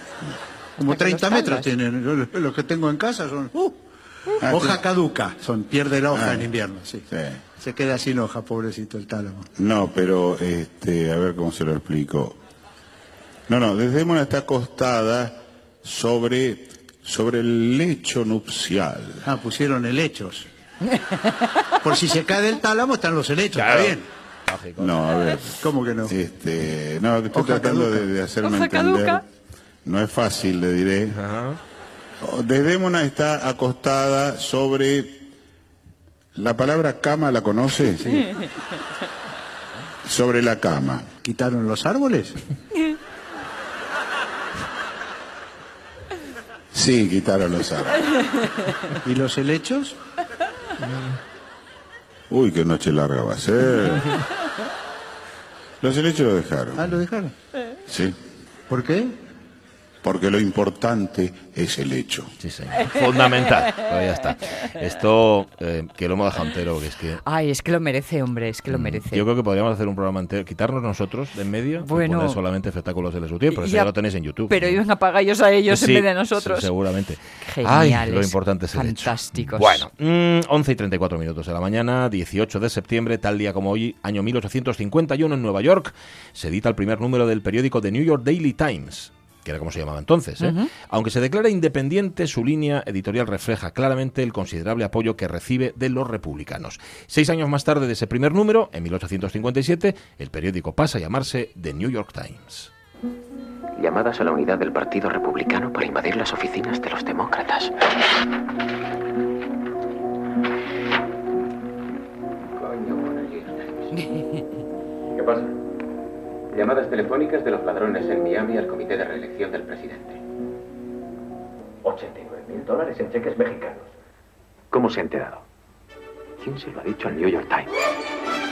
Como Hasta que 30 los metros tienen. Yo Los que tengo en casa son. ¡uh! Ah, hoja sí. caduca. Son, pierde la hoja Ah. en invierno, sí. Sí. Se queda sin hoja, pobrecito el tálamo. No, pero este, a ver cómo se lo explico. No, no, Desdémona está acostada sobre, sobre el lecho nupcial. Ah, pusieron helechos. Por si se cae del tálamo están los helechos, Claro. está bien. Lógico. No, a ver. ¿Cómo que no? Este, no, estoy Hoja tratando de, de hacerme Hoja entender. caduca. No es fácil, le diré. Ajá. Desdémona está acostada sobre la palabra cama, ¿la conoce? Sí. Sobre la cama. ¿Quitaron los árboles? Sí, quitaron los árboles. ¿Y los helechos? Uy, qué noche larga va a ser. Los helechos lo dejaron. Ah, lo dejaron. Sí. ¿Por qué? Porque lo importante es el hecho. Sí, señor. Fundamental. Pero ya está. Esto, eh, que lo hemos dejado entero, que es que... Ay, es que lo merece, hombre, es que lo merece. Mm, Yo creo que podríamos hacer un programa entero, quitarnos nosotros de en medio Bueno. y poner solamente espectáculos de Les Luthiers, pero eso Ya, lo tenéis en YouTube. Pero iban a pagar ellos a ellos Sí, en vez de nosotros. sí, seguramente. Geniales, Ay, lo importante es el hecho. fantásticos. Bueno, mm, 11 y 34 minutos de la mañana, 18 de septiembre, tal día como hoy, año 1851 en Nueva York, se edita el primer número del periódico The New York Daily Times que era como se llamaba entonces. ¿eh? Aunque se declara independiente, su línea editorial refleja claramente el considerable apoyo que recibe de los republicanos. Seis años más tarde de ese primer número, en 1857, el periódico pasa a llamarse The New York Times. Llamadas a la unidad del Partido Republicano para invadir las oficinas de los demócratas. ¿Qué pasa? Llamadas telefónicas de los ladrones en Miami al comité de reelección del presidente. 89 mil dólares en cheques mexicanos. ¿Cómo se ha enterado? ¿Quién se lo ha dicho al New York Times?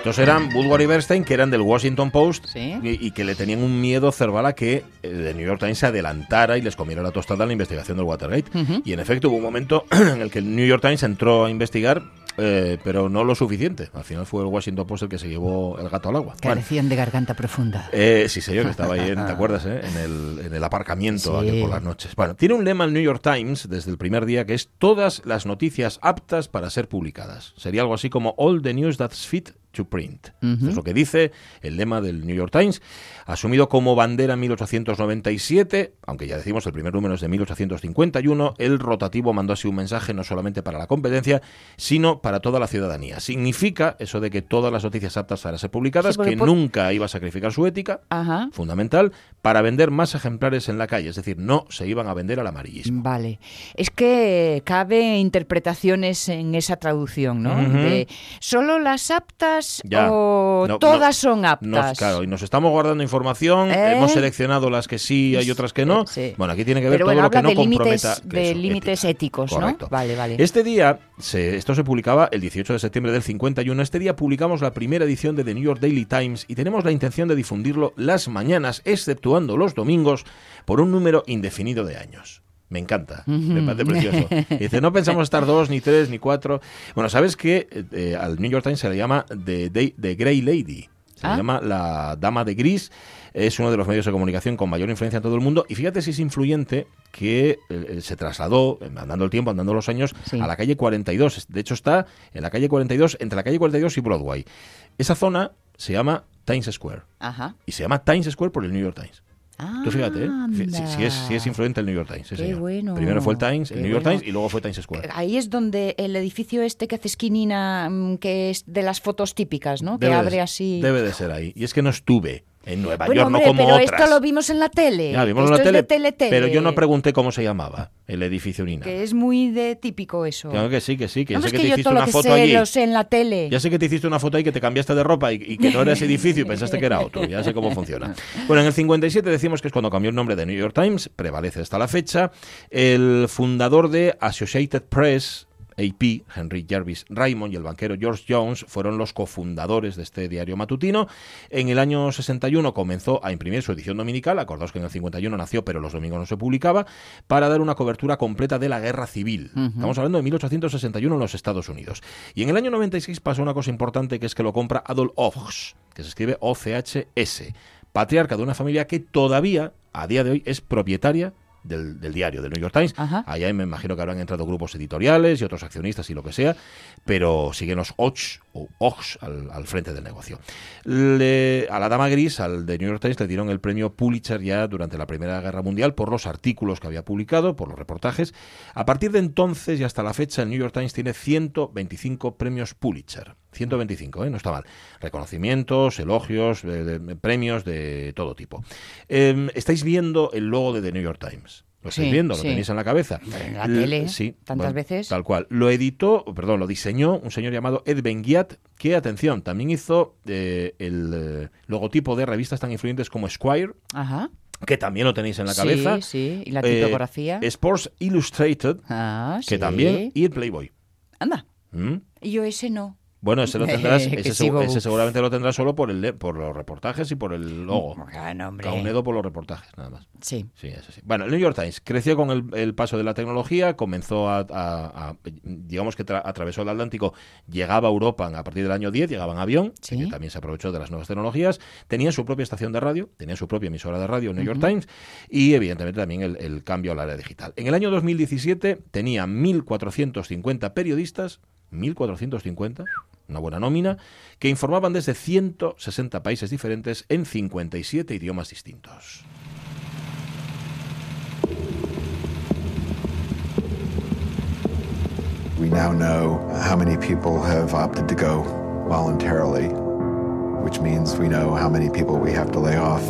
Estos eran Woodward y Bernstein, que eran del Washington Post Sí. y, y que le tenían un miedo cerval a que eh, The New York Times se adelantara y les comiera la tostada en la investigación del Watergate. Y en efecto hubo un momento en el que el New York Times entró a investigar, eh, pero no lo suficiente. Al final fue el Washington Post el que se llevó el gato al agua. Bueno, Carecían de garganta profunda. eh, sí, señor, que estaba ahí, en, ¿te acuerdas? eh? En, el, en el aparcamiento Sí. aquel por las noches. Bueno, tiene un lema el New York Times desde el primer día que es todas las noticias aptas para ser publicadas. Sería algo así como all the news that's fit to print. Esto es lo que dice el lema del New York Times. Asumido como bandera en 1897, aunque ya decimos el primer número es de 1851, el rotativo mandó así un mensaje no solamente para la competencia, sino para toda la ciudadanía. Significa eso de que todas las noticias aptas para ser publicadas, Sí, que por- nunca iba a sacrificar su ética, Ajá. fundamental, para vender más ejemplares en la calle. Es decir, no se iban a vender al amarillismo. Vale. Es que cabe interpretaciones en esa traducción, ¿no? Ujú. De, ¿Solo las aptas Ya. o No, todas no, son aptas? Nos, claro, y nos estamos guardando información, ¿Eh? hemos seleccionado las que sí, hay otras que no. Bueno, aquí tiene que ver Pero todo bueno, lo que no límites, comprometa. de límites éticos, Correcto. ¿no? Vale, vale. Este día, se- esto se publicaba el 18 de septiembre del 51, este día publicamos la primera edición de The New York Daily Times y tenemos la intención de difundirlo las mañanas, exceptuando los domingos, por un número indefinido de años. Me encanta, me parece precioso. Dice, no pensamos estar dos, ni tres, ni cuatro. Bueno, ¿sabes que al New York Times se le llama The, Day- The Grey Lady? Se le Ah. llama la Dama de Gris. Es uno de los medios de comunicación con mayor influencia en todo el mundo. Y fíjate si es influyente que eh, se trasladó, eh, andando el tiempo, andando los años, a la calle 42. De hecho, está en la calle 42, entre la calle 42 y Broadway. Esa zona se llama Times Square. Ajá. Y se llama Times Square por el New York Times. Tú fíjate, ¿eh? Si, es, si es influente el New York Times. sí, Qué señor. bueno, Primero fue el Times, el New York bueno. Times y luego fue Times Square. Ahí es donde el edificio este que hace esquinina, mm, que es de las fotos típicas, ¿no? Debe que de- abre así. Debe de ser ahí. Y es que no estuve en Nueva bueno, York, hombre, no como pero otras. esto lo vimos en la tele. Ya, vimos en la tele, tele, tele, pero yo no pregunté cómo se llamaba el edificio ni nada. Que es muy de típico eso. Claro que sí, que sí, que no, ya sé es que, que te yo hiciste todo lo una que foto sé allí. lo sé en la tele. Ya sé que te hiciste una foto ahí que te cambiaste de ropa y, y que no era ese edificio y pensaste que era otro. Ya sé cómo funciona. Bueno, en el 57 decimos que es cuando cambió el nombre de New York Times, prevalece hasta la fecha. El fundador de Associated Press, AP, Henry Jervis Raymond y el banquero George Jones fueron los cofundadores de este diario matutino. En el año 61 comenzó a imprimir su edición dominical, acordaos que en el 51 nació pero los domingos no se publicaba, para dar una cobertura completa de la guerra civil. Estamos hablando de 1861 en los Estados Unidos. Y en el año 96 pasó una cosa importante que es que lo compra Adolf Ochs, que se escribe O-C-H-S, patriarca de una familia que todavía, a día de hoy, es propietaria del, del diario, del New York Times. Allá me imagino que habrán entrado grupos editoriales y otros accionistas y lo que sea, pero siguen los Ochs o Ochs al, frente del negocio. A la dama gris, al de New York Times, le dieron el premio Pulitzer ya durante la Primera Guerra Mundial por los artículos que había publicado, por los reportajes. A partir de entonces y hasta la fecha, el New York Times tiene 125 premios Pulitzer. 125, ¿eh? no está mal. Reconocimientos, elogios, eh, premios de todo tipo. Eh, estáis viendo el logo de The New York Times. Lo estáis Sí, viendo, lo sí. tenéis en la cabeza. En la tele, sí, tantas veces. Tal cual. Lo editó, perdón, lo diseñó un señor llamado Ed Ben-Ghiat, que, atención, también hizo eh, el eh, logotipo de revistas tan influyentes como Squire, Ajá. que también lo tenéis en la Sí, cabeza. sí, y la Eh, tipografía. Sports Illustrated, Ah, que sí. también, y el Playboy. Anda. ¿Mm? Y yo ese no. Bueno, ese lo tendrás, ese, seguramente lo tendrás solo por el por los reportajes y por el logo. Bueno. Caunedo por los reportajes, nada más. Sí. Sí, eso sí. Bueno, el New York Times creció con el, el paso de la tecnología, comenzó a, a- a- digamos que tra- atravesó el Atlántico, llegaba a Europa a partir del año 10, llegaba en avión, que también se aprovechó de las nuevas tecnologías, tenía su propia estación de radio, tenía su propia emisora de radio, New York. Times, y evidentemente también el, el cambio al área digital. En el año 2017 tenía 1.450 periodistas, 1.450, una buena nómina, que informaban desde 160 países diferentes en 57 idiomas distintos. We now know how many people have opted to go voluntarily, which means we know how many people we have to lay off.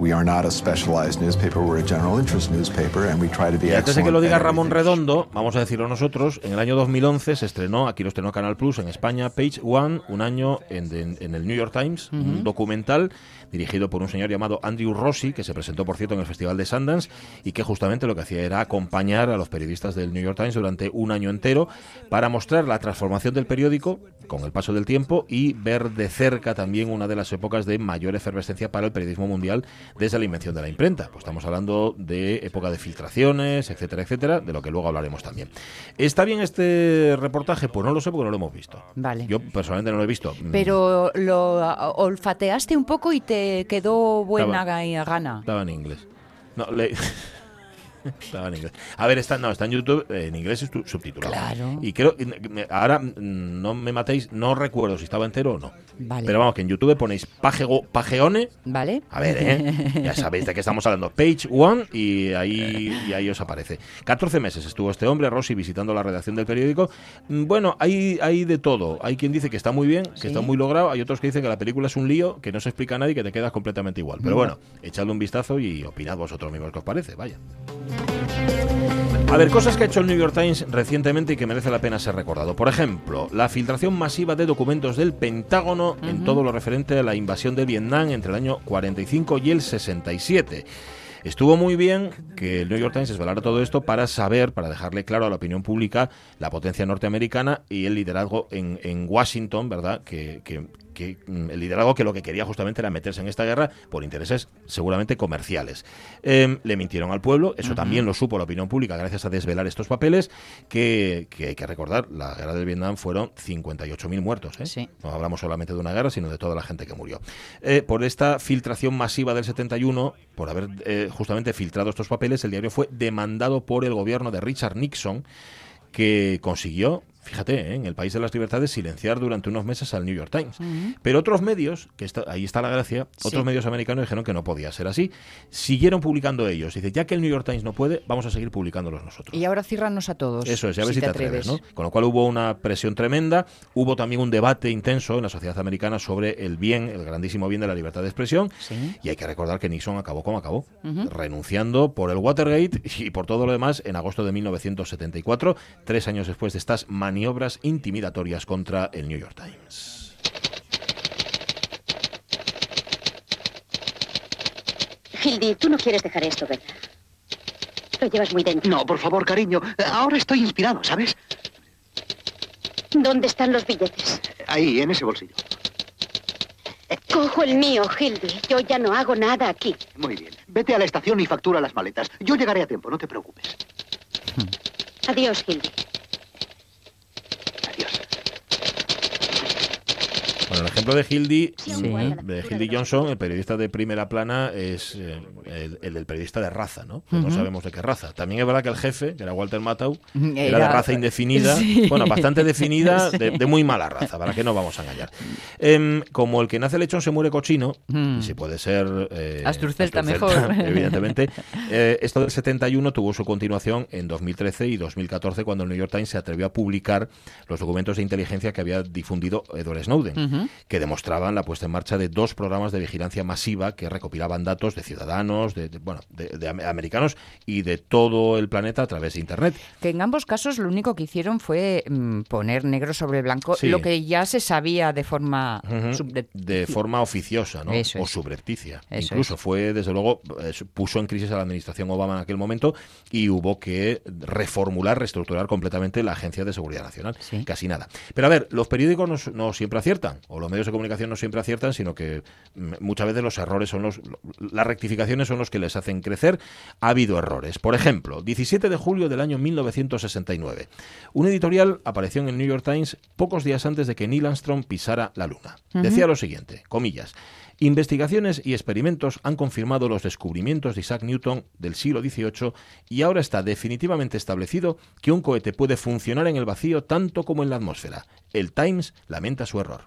We are not a specialized newspaper, we're a general interest newspaper, and we try to be Y antes de que lo excellent diga Ramón Redondo, vamos a decirlo nosotros, en el año 2011 se estrenó, aquí lo estrenó Canal Plus en España, Page One, un año en, en- en el New York Times, un documental dirigido por un señor llamado Andrew Rossi, que se presentó, por cierto, en el Festival de Sundance, y que justamente lo que hacía era acompañar a los periodistas del New York Times durante un año entero para mostrar la transformación del periódico con el paso del tiempo y ver de cerca también una de las épocas de mayor efervescencia para el periodismo mundial desde la invención de la imprenta. Pues estamos hablando de época de filtraciones, etcétera, etcétera, de lo que luego hablaremos también. ¿Está bien este reportaje? Pues no lo sé porque no lo hemos visto. Vale. Yo personalmente no lo he visto. Pero lo olfateaste un poco y te quedó buena Estaba- ga- gana. Estaba en inglés. No, le- Estaba en inglés. A ver, está, no, está en YouTube en inglés y subtitulado. Claro. Y creo, ahora mm, no me matéis, no recuerdo si estaba entero o no. Vale. Pero vamos, que en YouTube ponéis Pagego- Pageone. ¿Vale? A ver, ¿eh? ya sabéis de qué estamos hablando. Page One y ahí, y ahí os aparece. 14 meses estuvo este hombre, Rossi, visitando la redacción del periódico. Mm, Bueno, hay, hay de todo. Hay quien dice que está muy bien, que Sí. está muy logrado. Hay otros que dicen que la película es un lío, que no se explica a nadie y que te quedas completamente igual. Pero Mm. bueno, echadle un vistazo y opinad vosotros mismos qué os parece. Vaya. A ver, cosas que ha hecho el New York Times recientemente y que merece la pena ser recordado. Por ejemplo, la filtración masiva de documentos del Pentágono en todo lo referente a la invasión de Vietnam entre el año 45 y el 67. Estuvo muy bien que el New York Times desvelara todo esto para saber, para dejarle claro a la opinión pública la potencia norteamericana y el liderazgo en, en Washington, ¿verdad? Que, que- que, mm, el liderazgo que lo que quería justamente era meterse en esta guerra por intereses seguramente comerciales. Em, le mintieron al pueblo, eso también lo supo la opinión pública gracias a desvelar estos papeles, que, que hay que recordar, la guerra del Vietnam fueron 58.000 muertos. ¿eh? No hablamos solamente de una guerra, sino de toda la gente que murió. Eh, por esta filtración masiva del 71, por haber eh, justamente filtrado estos papeles, el diario fue demandado por el gobierno de Richard Nixon, que consiguió, fíjate, ¿eh? en el país de las libertades, silenciar durante unos meses al New York Times. Pero otros medios, que está- ahí está la gracia, otros medios americanos dijeron que no podía ser así. Siguieron publicando ellos. Dice, ya que el New York Times no puede, vamos a seguir publicándolos nosotros. Y ahora ciérranos a todos. Eso es, ya ves si te atreves, ¿no? Con lo cual hubo una presión tremenda, hubo también un debate intenso en la sociedad americana sobre el bien, el grandísimo bien de la libertad de expresión, y hay que recordar que Nixon acabó como acabó, renunciando por el Watergate y por todo lo demás en agosto de 1974, tres años después de estas maniobras intimidatorias contra el New York Times. Hildy, tú no quieres dejar esto, ¿verdad? Lo llevas muy dentro. No, por favor, cariño. Ahora estoy inspirado, ¿sabes? ¿Dónde están los billetes? Ahí, en ese bolsillo. Cojo el mío, Hildy. Yo ya no hago nada aquí. Muy bien. Vete a la estación y factura las maletas. Yo llegaré a tiempo, no te preocupes. Adiós, Hildy. Bueno, el ejemplo de Hildy, Sí. mm, de Hildy Johnson, el periodista de primera plana, es eh, el, el del periodista de raza, ¿no? Que No sabemos de qué raza. También es verdad que el jefe, que era Walter Matthau, era, Era- de raza indefinida, Sí. bueno, bastante definida, Sí. de, de muy mala raza, ¿para qué nos vamos a engañar? Em, como el que nace lechón se muere cochino, Mm. y si puede ser... eh, Asturcelta mejor. Evidentemente. eh, esto del 71 tuvo su continuación en 2013 y 2014, cuando el New York Times se atrevió a publicar los documentos de inteligencia que había difundido Edward Snowden Que demostraban la puesta en marcha de dos programas de vigilancia masiva que recopilaban datos de ciudadanos, de, de- bueno, de, de am- americanos y de todo el planeta a través de Internet. Que en ambos casos lo único que hicieron fue mm, poner negro sobre blanco Sí. lo que ya se sabía de forma de forma oficiosa ¿no? Eso o es. subrepticia. Eso Incluso es. fue, desde luego, eh, puso en crisis a la administración Obama en aquel momento y hubo que reformular, reestructurar completamente la Agencia de Seguridad Nacional. Casi nada. Pero a ver, los periódicos no, no siempre aciertan, o los medios de comunicación no siempre aciertan, sino que mm, muchas veces los errores son los. Las rectificaciones son los que les hacen crecer. Ha habido errores. Por ejemplo, 17 de julio del año 1969. Un editorial apareció en el New York Times pocos días antes de que Neil Armstrong pisara la Luna. Decía lo siguiente, comillas. Investigaciones y experimentos han confirmado los descubrimientos de Isaac Newton del siglo XVIII y ahora está definitivamente establecido que un cohete puede funcionar en el vacío tanto como en la atmósfera. El Times lamenta su error.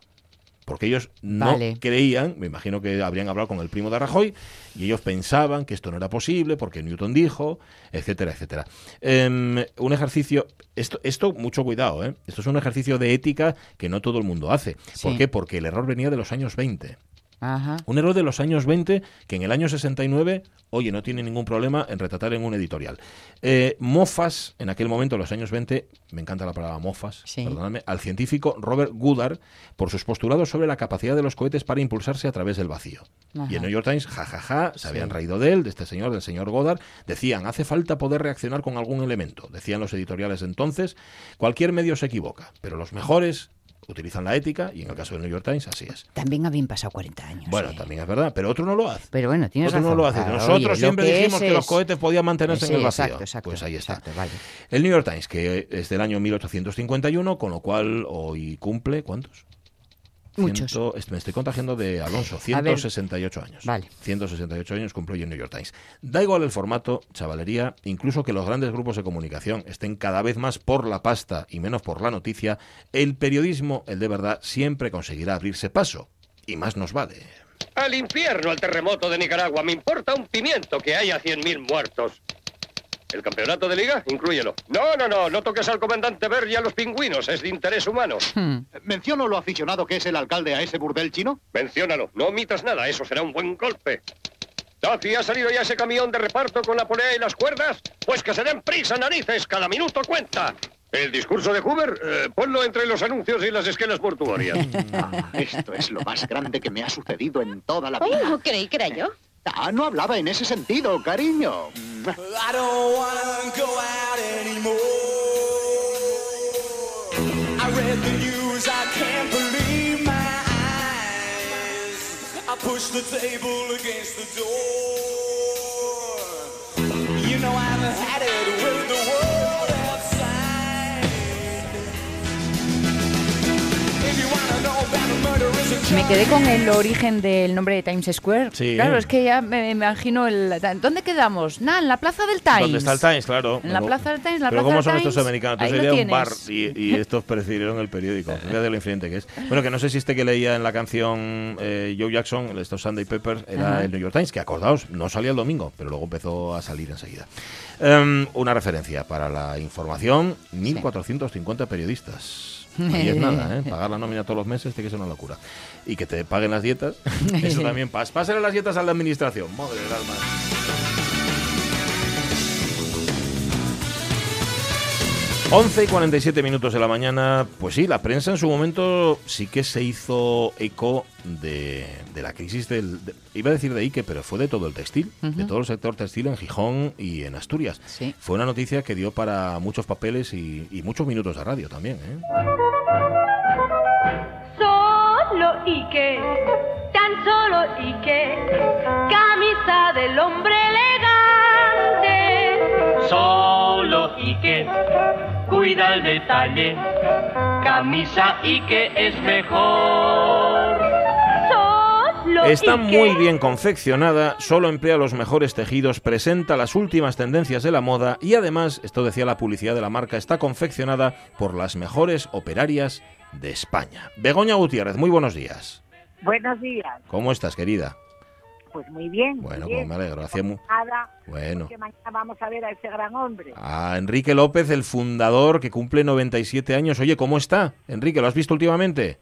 Porque ellos no Vale. creían, me imagino que habrían hablado con el primo de Rajoy, y ellos pensaban que esto no era posible porque Newton dijo, etcétera, etcétera. Em, un ejercicio, esto, esto, mucho cuidado, ¿eh? esto es un ejercicio de ética que no todo el mundo hace. ¿Por qué? Porque el error venía de los años 20. Ajá. Un error de los años 20 que en el año 69, oye, no tiene ningún problema en retratar en un editorial. Eh, mofas, en aquel momento, en los años 20, me encanta la palabra mofas, perdonadme, al científico Robert Goddard por sus postulados sobre la capacidad de los cohetes para impulsarse a través del vacío. Ajá. Y en New York Times, jajaja, se habían Sí. reído de él, de este señor, del señor Goddard, decían, hace falta poder reaccionar con algún elemento. Decían los editoriales de entonces, cualquier medio se equivoca, pero los mejores utilizan la ética y en el caso del New York Times así es. También habían pasado 40 años. Bueno, también es verdad, pero otro no lo hace. Pero bueno, tienes Otro no lo hace. Nosotros oye, lo siempre que dijimos es que los es- cohetes podían mantenerse Sí, en el vacío. exacto, exacto, pues ahí está. exacto, vale. El New York Times, que es del año 1851, con lo cual hoy cumple, ¿cuántos? Muchos. Ciento- est- me estoy contagiando de Alonso, A ver. 168 años. Vale. 168 años cumplió en New York Times. Da igual el formato, chavalería, incluso que los grandes grupos de comunicación estén cada vez más por la pasta y menos por la noticia, el periodismo, el de verdad, siempre conseguirá abrirse paso. Y más nos vale. Al infierno, al terremoto de Nicaragua. Me importa un pimiento que haya 100.000 muertos. ¿El campeonato de liga? Inclúyelo. No, no, no. No toques al comandante Ver y a los pingüinos. Es de interés humano. ¿Menciono lo aficionado que es el alcalde a ese burdel chino? Menciónalo. No omitas nada. Eso será un buen golpe. Duffy, ¿ha salido ya ese camión de reparto con la polea y las cuerdas? Pues que se den prisa, narices. Cada minuto cuenta. El discurso de Hoover, eh, ponlo entre los anuncios y las esquelas mortuorias. Ah, esto es lo más grande que me ha sucedido en toda la vida. Oh, creí que era yo. Ah, no hablaba en ese sentido, cariño. I pushed the table against the door. Me quedé con el origen del nombre de Times Square. Sí. Claro, es que ya me, imagino el... ¿Dónde quedamos? Nada, en la plaza del Times. ¿Dónde está el Times? Claro. En la plaza del Times, la Pero plaza ¿cómo del son Times, estos americanos? lo sería un bar y, y estos prefirieron el periódico. Fíjate lo influyente que es. Bueno, que no sé si este que leía en la canción eh, Joe Jackson, el estos Sunday Papers, era Ajá. el New York Times, que acordaos, no salía el domingo, pero luego empezó a salir enseguida. Em, una referencia para la información, 1.450 periodistas. Ahí es nada, ¿eh? Pagar la nómina todos los meses tiene que ser una locura. Y que te paguen las dietas, eso también pasa. Pásenle las dietas a la administración, madre del alma. 11 y 47 minutos de la mañana, pues sí, la prensa en su momento sí que se hizo eco de, de la crisis del... de- iba a decir de Ike, pero fue de todo el textil, de todo el sector textil en Gijón y en Asturias. Fue una noticia que dio para muchos papeles y, y muchos minutos de radio también. ¿eh? Solo Ike, tan solo Ike, camisa del hombre elegante. Solo Ike, cuida el detalle. Camisa Ike es mejor. Está muy bien confeccionada, solo emplea los mejores tejidos, presenta las últimas tendencias de la moda y además, esto decía la publicidad de la marca, está confeccionada por las mejores operarias de España. Begoña Gutiérrez, muy buenos días. Buenos días. ¿Cómo estás, querida? Pues muy bien. Bueno, muy bien. como me alegro. Bueno. que mañana vamos a ver a ese gran hombre. A Enrique López, el fundador que cumple 97 años. Oye, ¿cómo está? Enrique, ¿lo has visto últimamente?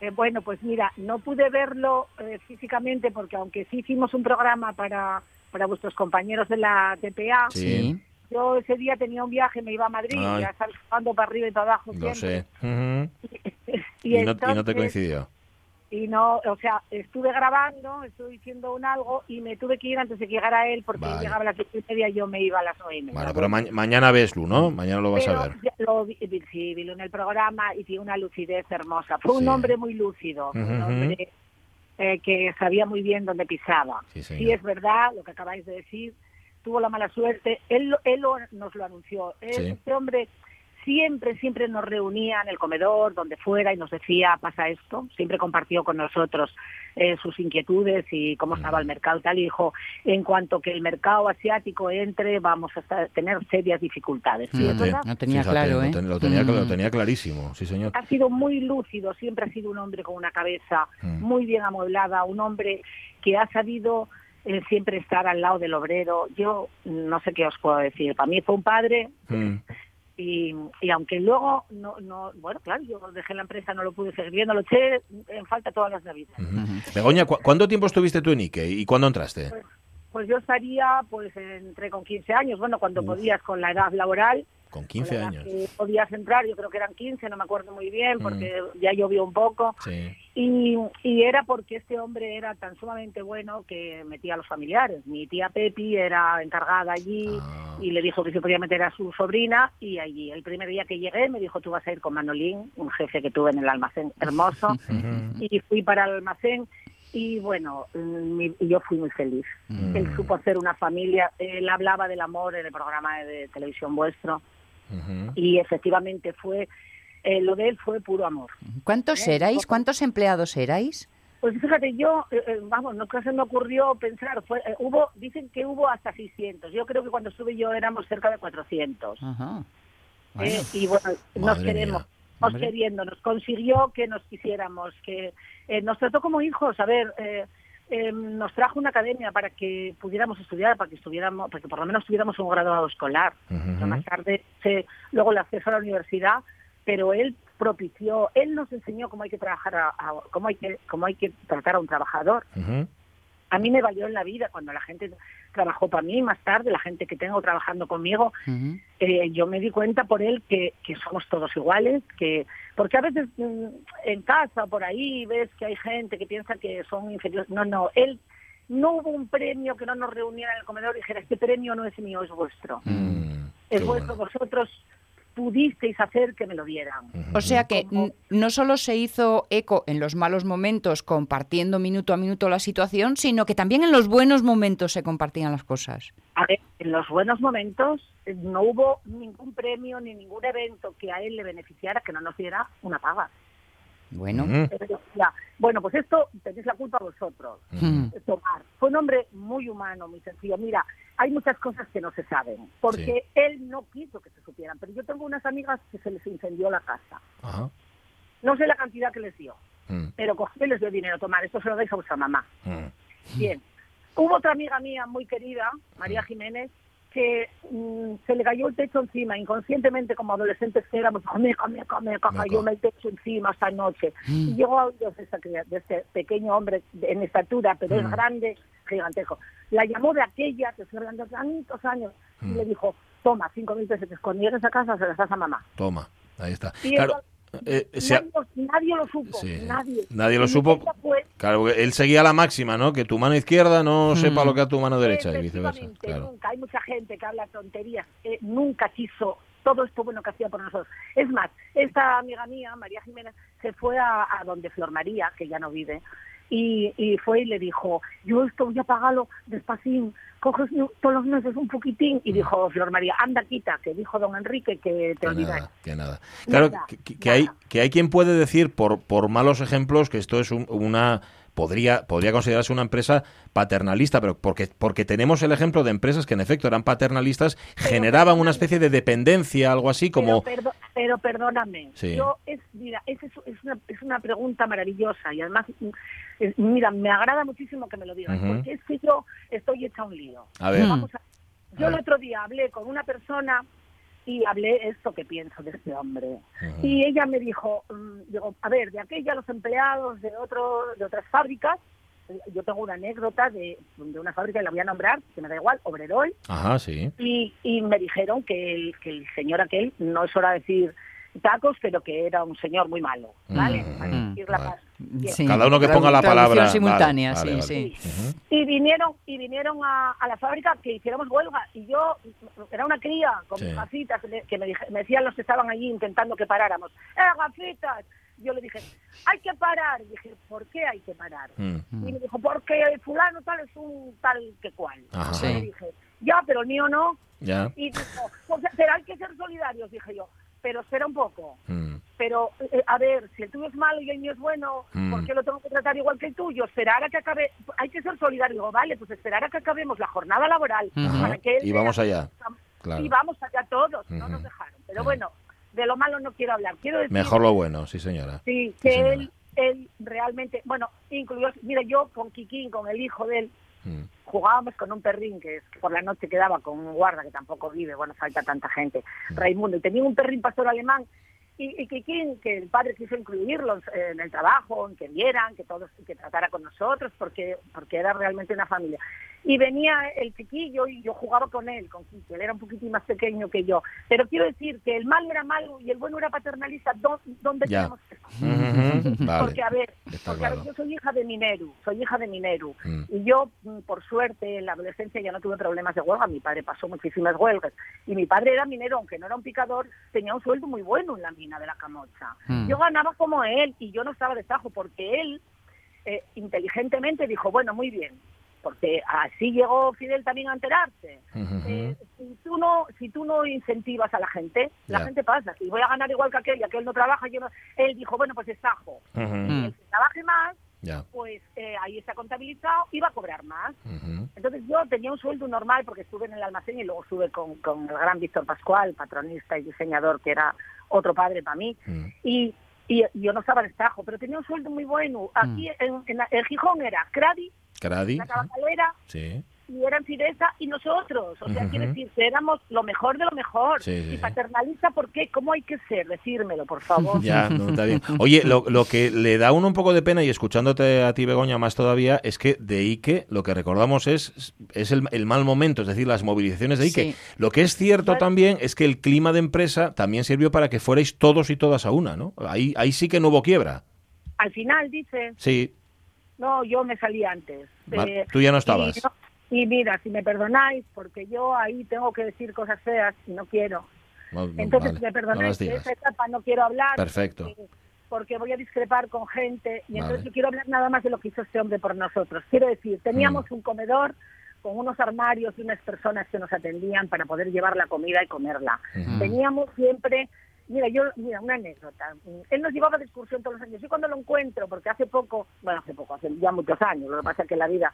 Eh, bueno, pues mira, no pude verlo eh, físicamente porque aunque sí hicimos un programa para, para vuestros compañeros de la TPA, Sí. yo ese día tenía un viaje, me iba a Madrid, Ay. ya sabes, para arriba y para abajo Lo siempre. sé. Y, Y, no, y no te entonces- coincidió. Y no, o sea, estuve grabando, estuve diciendo un algo y me tuve que ir antes de que llegara él porque él Vale. llegaba a las siete y media y yo me iba a las nueve y media. Bueno, pero ma- mañana veslo, ¿no? Mañana lo vas Pero a ver. lo vi, sí, vi en el programa y tiene una lucidez hermosa. Fue un Sí. hombre muy lúcido, un Ujú. hombre eh, que sabía muy bien dónde pisaba. Sí, Sí, es verdad lo que acabáis de decir. Tuvo la mala suerte. Él, él nos lo anunció. Él- Sí. Este hombre siempre, siempre nos reunía en el comedor, donde fuera, y nos decía, pasa esto. Siempre compartió con nosotros eh, sus inquietudes y cómo estaba el mercado y tal. Y dijo, en cuanto que el mercado asiático entre, vamos a estar- tener serias dificultades. ¿Sí, verdad? No tenía fíjate, claro, lo ¿eh? ten- Lo tenía, lo Mm. tenía clarísimo, sí, señor. ha sido muy lúcido, siempre ha sido un hombre con una cabeza Mm. muy bien amueblada, un hombre que ha sabido eh, siempre estar al lado del obrero. Yo no sé qué os puedo decir. Para mí fue un padre Mm. Y, y aunque luego, no, no, bueno, claro, yo dejé la empresa, no lo pude seguir viendo, lo eché en falta todas las navidades. Begoña, ¿cu- ¿cuánto tiempo estuviste tú en Ike y cuándo entraste? Pues yo estaría, pues entré con 15 años, bueno, cuando podías con la edad laboral, Con con 15 la edad años. que podías entrar, yo creo que eran 15, no me acuerdo muy bien, Mm. porque ya llovió un poco. Sí. Y, y era porque este hombre era tan sumamente bueno que metía a los familiares. Mi tía Pepi era encargada allí Ah. y le dijo que se podía meter a su sobrina y allí. El primer día que llegué me dijo, tú vas a ir con Manolín, un jefe que tuve en el almacén hermoso. y fui para el almacén y bueno, mm, mi- y yo fui muy feliz. Mm. Él supo hacer una familia, él hablaba del amor en el programa de televisión vuestro y efectivamente fue eh, lo de él fue puro amor. ¿Cuántos ¿Eh? erais? ¿Cuántos empleados erais? Pues fíjate, yo, eh, eh, vamos, no se me ocurrió pensar, fue, eh, hubo, dicen que hubo hasta 600. Yo creo que cuando estuve yo éramos cerca de 400. Ajá. Eh, y bueno, nos queremos, mía. nos queriendo, nos consiguió que nos quisiéramos, que eh, nos trató como hijos. A ver, eh, eh, nos trajo una academia para que pudiéramos estudiar, para que estuviéramos, para que por lo menos tuviéramos un grado escolar. Más tarde, se- luego el acceso a la universidad, pero él propició, él nos enseñó cómo hay que trabajar, a- a- cómo hay que, cómo hay que tratar a un trabajador. A mí me valió en la vida cuando la gente trabajó para mí, más tarde la gente que tengo trabajando conmigo, eh, yo me di cuenta por él que, que somos todos iguales, que porque a veces mm, en casa por ahí ves que hay gente que piensa que son inferiores. No, no, él no hubo un premio que no nos reuniera en el comedor y dijera este premio no es mío, es vuestro. es vuestro, vosotros pudisteis hacer que me lo dieran. O sea que no solo se hizo eco en los malos momentos compartiendo minuto a minuto la situación, sino que también en los buenos momentos se compartían las cosas. A ver, en los buenos momentos eh, no hubo ningún premio ni ningún evento que a él le beneficiara que no nos diera una paga. Bueno. Bueno, pues esto tenéis la culpa vosotros. Mm. Tomar. Fue un hombre muy humano, muy sencillo. Mira, hay muchas cosas que no se saben, porque él no quiso que se supieran. Pero yo tengo unas amigas que se les incendió la casa. Ajá. No sé la cantidad que les dio, Mm. pero cogió y les dio dinero. Tomar, esto se lo dais a vuestra mamá. Mm. Bien. Hubo otra amiga mía muy querida, María Jiménez, que mm, se le cayó el techo encima, inconscientemente como adolescentes que éramos, come, come, come, come, cayó el techo encima esta noche. Y llegó a oídos de, de este pequeño hombre en estatura, pero es Mm. grande, gigantesco. La llamó de aquella, que estoy hablando tantos años, y Mm. le dijo, toma, cinco mil pesos, cuando llegues a casa se las das a mamá. Toma, ahí está. Y Claro, eh, se ha- nadie, lo- nadie lo supo, Sí. nadie. Nadie lo supo. fue- Claro, él seguía la máxima, ¿no? Que tu mano izquierda no Mm. sepa lo que a tu mano derecha y viceversa. Efectivamente, Claro. nunca. Hay mucha gente que habla tonterías, eh, nunca quiso todo esto bueno que hacía por nosotros. Es más, esta amiga mía, María Jiménez, se fue a, a donde Flor María, que ya no vive, y, y fue y le dijo, yo esto voy a pagarlo despacín, coges todos los meses un poquitín, Mm. y dijo Flor María, anda quita, que dijo don Enrique que te olvidas. que nada. Claro, Nada, que, que- que hay, que hay quien puede decir por, por malos ejemplos que esto es un- una podría podría considerarse una empresa paternalista, pero porque porque tenemos el ejemplo de empresas que en efecto eran paternalistas, generaban una especie de dependencia, algo así como Pero, perdo- pero perdóname, Sí. yo es, mira, es, una, es una pregunta maravillosa y además, es- mira, me agrada muchísimo que me lo digas, porque es que yo estoy hecha un lío. A ver. Vamos a- yo A el otro día hablé con una persona y hablé esto que pienso de este hombre. Y ella me dijo, mm, digo, a ver, de aquella los empleados de otro de otras fábricas, eh, yo tengo una anécdota de, de una fábrica, y la voy a nombrar, que me da igual, Obrerol, Ajá, sí. y, y me dijeron que el, que el señor aquel, no es hora de decir tacos, pero que era un señor muy malo, ¿vale? Mm, Para decir la paz. Sí. Cada uno que ponga la palabra. simultánea, Vale, sí, vale, sí. Y vinieron y vinieron a, a la fábrica que hiciéramos huelga y yo era una cría con Sí. mis gafitas que me, dije- me decían los que estaban allí intentando que paráramos ¡eh gafitas! yo le dije hay que parar y dije ¿por qué hay que parar? Mm. y me dijo porque el fulano tal es un tal que cual Ajá. y le dije ya pero el mío no Ya. y dijo pues, pero hay que ser solidarios dije yo pero espera un poco Mm. pero, eh, a ver, si el tuyo es malo y el mío es bueno, Mm. ¿por qué lo tengo que tratar igual que el tuyo? Esperar a que acabe, hay que ser solidario. Digo, vale, pues esperar a que acabemos la jornada laboral para que él Y vamos allá. Claro. Y vamos allá todos, no nos dejaron. Pero bueno, de lo malo no quiero hablar. Quiero decir Mejor lo bueno, sí, señora. sí, Sí, que señora. él, él realmente, bueno, incluyó, mira, yo con Kikín, con el hijo de él, Mm. Jugábamos con un perrín que, que por la noche quedaba con un guarda que tampoco vive, bueno, falta tanta gente, Raimundo, y tenía un perrín pastor alemán y, y Kikín, que el padre quiso incluirlos en el trabajo, en que vieran, que todos, que tratara con nosotros, porque, porque era realmente una familia. Y venía el chiquillo y yo jugaba con él, con Kiki, él era un poquitín más pequeño que yo. Pero quiero decir que el malo era malo y el bueno era paternalista, ¿dó- ¿dónde Ya. tenemos eso? Vale. Porque, a ver, porque, a ver, yo soy hija de Mineru, soy hija de Mineru. Mm. Y yo, mm, por suerte, en la adolescencia ya no tuve problemas de huelga. Mi padre pasó muchísimas huelgas. Y mi padre era minero, aunque no era un picador, tenía un sueldo muy bueno en la mina de la Camocha. Mm. Yo ganaba como él y yo no estaba de tajo porque él eh, inteligentemente dijo, bueno, muy bien. Porque así llegó Fidel también a enterarse. Eh, si tú no, si tú no incentivas a la gente, la gente pasa. Si voy a ganar igual que aquel y aquel no trabaja, yo no. Él dijo, bueno, pues estajo. Ujú. Y el que trabaje más, pues eh, ahí está contabilizado y va a cobrar más. Entonces yo tenía un sueldo normal porque estuve en el almacén y luego estuve con, con el gran Víctor Pascual, patronista y diseñador, que era otro padre para mí. Mm. Y, y yo no estaba de estajo, pero tenía un sueldo muy bueno. Aquí Mm. en, en la- el Gijón era Cradi, La tabacalera, Sí. y eran Fidesa y nosotros. O sea, quiere decir que éramos lo mejor de lo mejor. Sí, sí, y paternalista, ¿por qué? ¿Cómo hay que ser? Decírmelo, por favor. Ya, no, está bien. Oye, lo, lo que le da a uno un poco de pena, y escuchándote a ti, Begoña, más todavía, es que de Ike lo que recordamos es, es el, el mal momento, es decir, las movilizaciones de Ike. Sí. Lo que es cierto también es que el clima de empresa también sirvió para que fuerais todos y todas a una, ¿no? Ahí, ahí sí que no hubo quiebra. Al final dice, Sí, no, yo me salí antes. Eh, tú ya no y estabas. no- Y, mira, si me perdonáis, porque yo ahí tengo que decir cosas feas y no quiero. No, no, Entonces, vale, si me no perdonáis, de digas. esa etapa no quiero hablar. Perfecto. porque- Porque voy a discrepar con gente y entonces yo quiero hablar nada más de lo que hizo este hombre por nosotros. Quiero decir, teníamos Mm. un comedor con unos armarios y unas personas que nos atendían para poder llevar la comida y comerla. Teníamos siempre, mira, yo, mira, una anécdota. Él nos llevaba de excursión todos los años. Yo cuando lo encuentro, porque hace poco, bueno, hace poco, hace ya muchos años, lo que pasa es que la vida,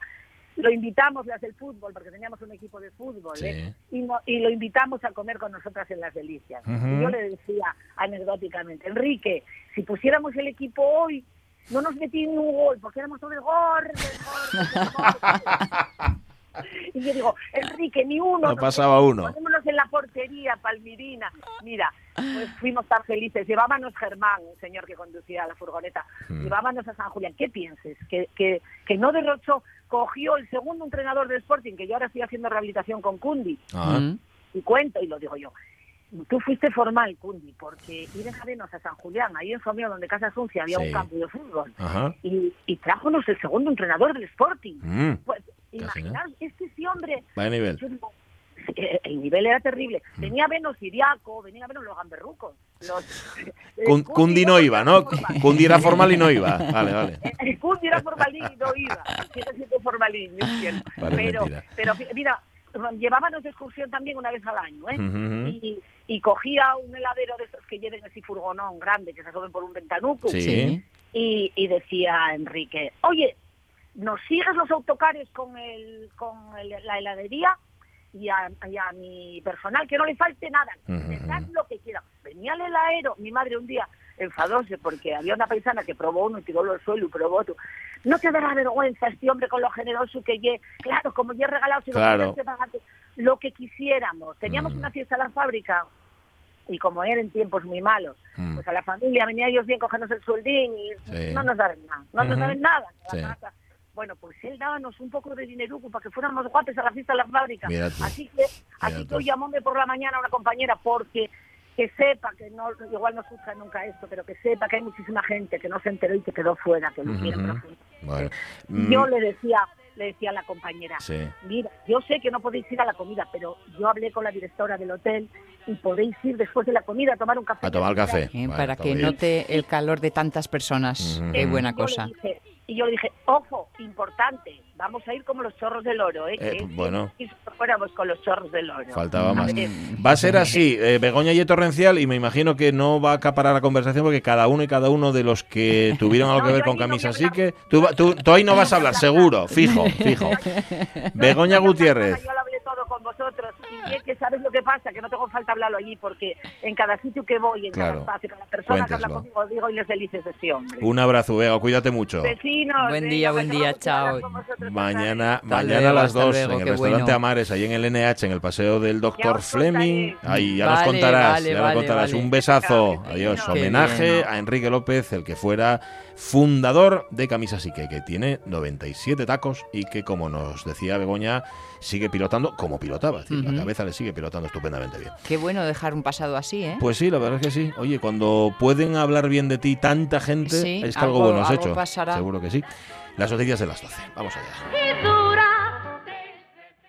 lo invitamos las del fútbol, porque teníamos un equipo de fútbol, Sí. ¿eh? y, no- y lo invitamos a comer con nosotras en las delicias. Y yo le decía anecdóticamente, Enrique, si pusiéramos el equipo hoy, no nos metí ni un gol, porque éramos todos gordos, gordos, gordos. Y yo digo, Enrique, ni uno. No pasaba uno. Ponémonos en la portería, Palmirina. Mira, pues fuimos tan felices. Llevábamos Germán, un señor que conducía la furgoneta. Mm. Llevábamos a San Julián. ¿Qué pienses? Que, que, que no derrochó, cogió el segundo entrenador de Sporting, que yo ahora estoy haciendo rehabilitación con Cundi. Ah. Y cuento, y lo digo yo. Tú fuiste formal, Cundi, porque ir en Jarenos a San Julián, ahí en Somío, donde Casa Suncia había Sí. un campo de fútbol, y, y trájonos el segundo entrenador del Sporting. Mm. Pues, imaginaos, es que ese hombre... Vaya nivel. eh, el nivel era terrible. Mm. Venía a vernos Siriaco, venía a vernos los gamberrucos. Los, eh, Cun- Cundi no iba, ¿no? Cundi era formal y no iba. Vale, vale. el Cundi era formalín y no iba. Siendo formalín. Vale, pero, mentira. pero mira, llevábamos de excursión también una vez al año, ¿eh? Y, y cogía un heladero de esos que lleven así furgonón grande, que se asomen por un ventanuco. Sí. Sí. Y, y decía Enrique, oye, ¿nos sigues los autocares con, el, con el- la heladería? Y a, y a mi personal, que no le falte nada, Ujú. le das lo que quiera. Venía el heladero, mi madre un día enfadóse porque había una paisana que probó uno y tiró al suelo y probó otro. No te dará vergüenza este hombre con lo generoso que ye. Claro, como ya he regalado, si Claro. lo que quisiéramos. Teníamos una fiesta en la fábrica y como eran tiempos muy malos, pues a la familia venía ellos bien cogernos el sueldín y Sí. no nos daban nada, no nos daban nada. a la Sí. casa. Bueno, pues él dábanos un poco de dinero para que fuéramos guapes a la fiesta de la fábrica. Así que, así que hoy llamóme por la mañana a una compañera porque que sepa que no, igual no escucha nunca esto, pero que sepa que hay muchísima gente que no se enteró y que quedó fuera, que lo profundamente. Bueno. Yo Mm, le decía, le decía a la compañera, Sí. mira, yo sé que no podéis ir a la comida, pero yo hablé con la directora del hotel y podéis ir después de la comida a tomar un café. A tomar café. Eh, para que bien. note el calor de tantas personas. Ujú. Qué buena Yo le cosa. dije- y yo le dije, ojo, importante, vamos a ir como los chorros del oro, ¿eh? Eh, que es- bueno. que fuéramos con los chorros del oro. Faltaba más. Va a ser así, eh, Begoña y Torrencial, y me imagino que no va a acaparar la conversación porque cada uno y cada uno de los que tuvieron algo que ver con camisa así que tú, tú, tú ahí no vas a hablar, seguro, fijo, fijo. Begoña Gutiérrez. Yo lo hablé todo con vosotros y es que sabes lo que pasa, que no tengo falta hablarlo allí porque en cada sitio que voy, en Claro. cada espacio, cada persona que habla conmigo, digo y les felices de ese hombre. Un abrazo, Vega, cuídate mucho. Vecinos, Buen día, buen día, chao. Mañana, Hasta mañana luego, a las 2 luego, en el restaurante bueno. Amares, ahí en el NH, en el paseo del Doctor Fleming. Ahí ya nos Vale, contarás, vale, ya nos vale, contarás. vale. Un besazo. Adiós. Qué Homenaje bien. a Enrique López, el que fuera fundador de Camisa Sique, que tiene 97 tacos y que, como nos decía Begoña, sigue pilotando como pilotaba. Es decir, Ujú. La cabeza le sigue pilotando estupendamente bien. Qué bueno dejar un pasado así, ¿eh? Pues sí, la verdad es que sí. Oye, cuando pueden hablar bien de ti tanta gente, Sí, es que algo, algo- bueno has algo hecho. pasará. Seguro que sí. Las noticias de las 12. Vamos allá. Y tú